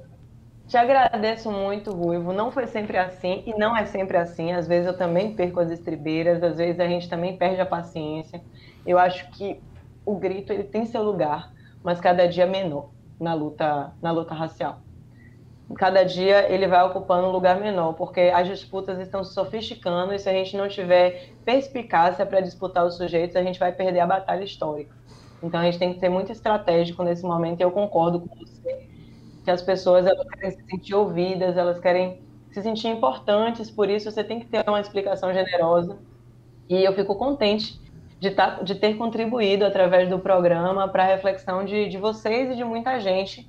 te agradeço muito, Ruivo. Não foi sempre assim e não é sempre assim. Às vezes eu também perco as estribeiras, às vezes a gente também perde a paciência. Eu acho que o grito ele tem seu lugar, mas cada dia menor na luta, na luta racial. Cada dia ele vai ocupando um lugar menor, porque as disputas estão se sofisticando e se a gente não tiver perspicácia para disputar os sujeitos, a gente vai perder a batalha histórica. Então a gente tem que ser muito estratégico nesse momento e eu concordo com você que as pessoas elas querem se sentir ouvidas, elas querem se sentir importantes, por isso você tem que ter uma explicação generosa. E eu fico contente de, tá, de ter contribuído através do programa para a reflexão de, de vocês e de muita gente.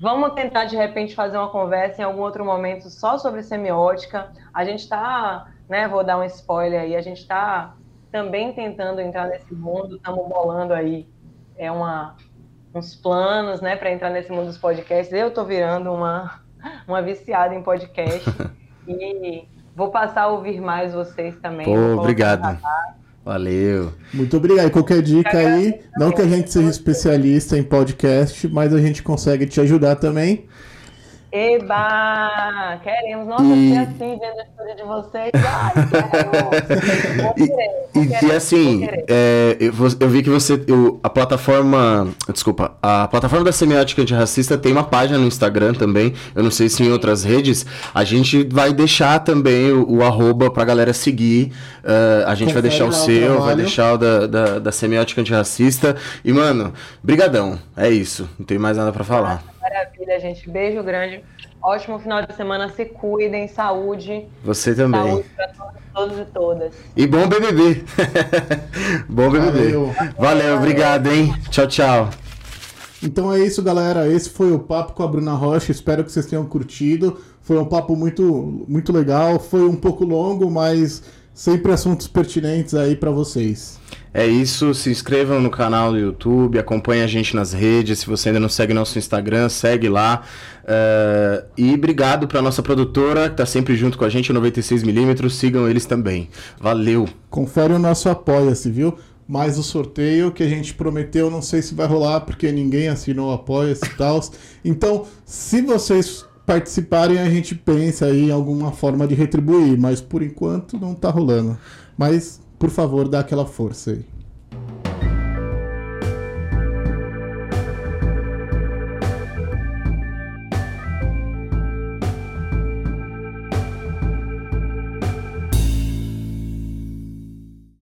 Vamos tentar, de repente, fazer uma conversa em algum outro momento só sobre semiótica. A gente está, né, vou dar um spoiler aí, a gente está também tentando entrar nesse mundo, estamos bolando aí é uma, uns planos, né, para entrar nesse mundo dos podcasts. Eu tô virando uma, uma viciada em podcast e vou passar a ouvir mais vocês também. Pô, obrigado. Valeu. Muito obrigado. E qualquer dica aí, não que a gente seja especialista em podcast, mas a gente consegue te ajudar também. Eba! Queremos, nossa, e... assim vendo a história de vocês. Ai, quero. e, querer, e, assim, é, eu, eu, vi que você. Eu, a plataforma. Desculpa, a plataforma da semiótica antirracista tem uma página no Instagram também. Eu não sei se em outras redes. A gente vai deixar também o, o arroba pra galera seguir. Uh, a gente Confere vai deixar o seu, vai deixar o da, da, da semiótica antirracista. E, mano, brigadão. É isso. Não tem mais nada para falar. Maravilha, gente. Beijo grande. Ótimo final de semana. Se cuidem. Saúde. Você também. Saúde pra todos e todas. E bom BBB. bom BBB. Valeu. Valeu, obrigado, hein? Tchau, tchau. Então é isso, galera. Esse foi o papo com a Bruna Rocha. Espero que vocês tenham curtido. Foi um papo muito, muito legal. Foi um pouco longo, mas sempre assuntos pertinentes aí para vocês. É isso, se inscrevam no canal do YouTube, acompanhe a gente nas redes. Se você ainda não segue nosso Instagram, segue lá. Uh, e obrigado para nossa produtora, que está sempre junto com a gente, 96mm. Sigam eles também. Valeu! Confere o nosso apoia-se, viu? Mais o sorteio que a gente prometeu, não sei se vai rolar, porque ninguém assinou o apoia-se e tal. Então, se vocês participarem, a gente pensa aí em alguma forma de retribuir, mas por enquanto não tá rolando. Mas por favor, dá aquela força aí.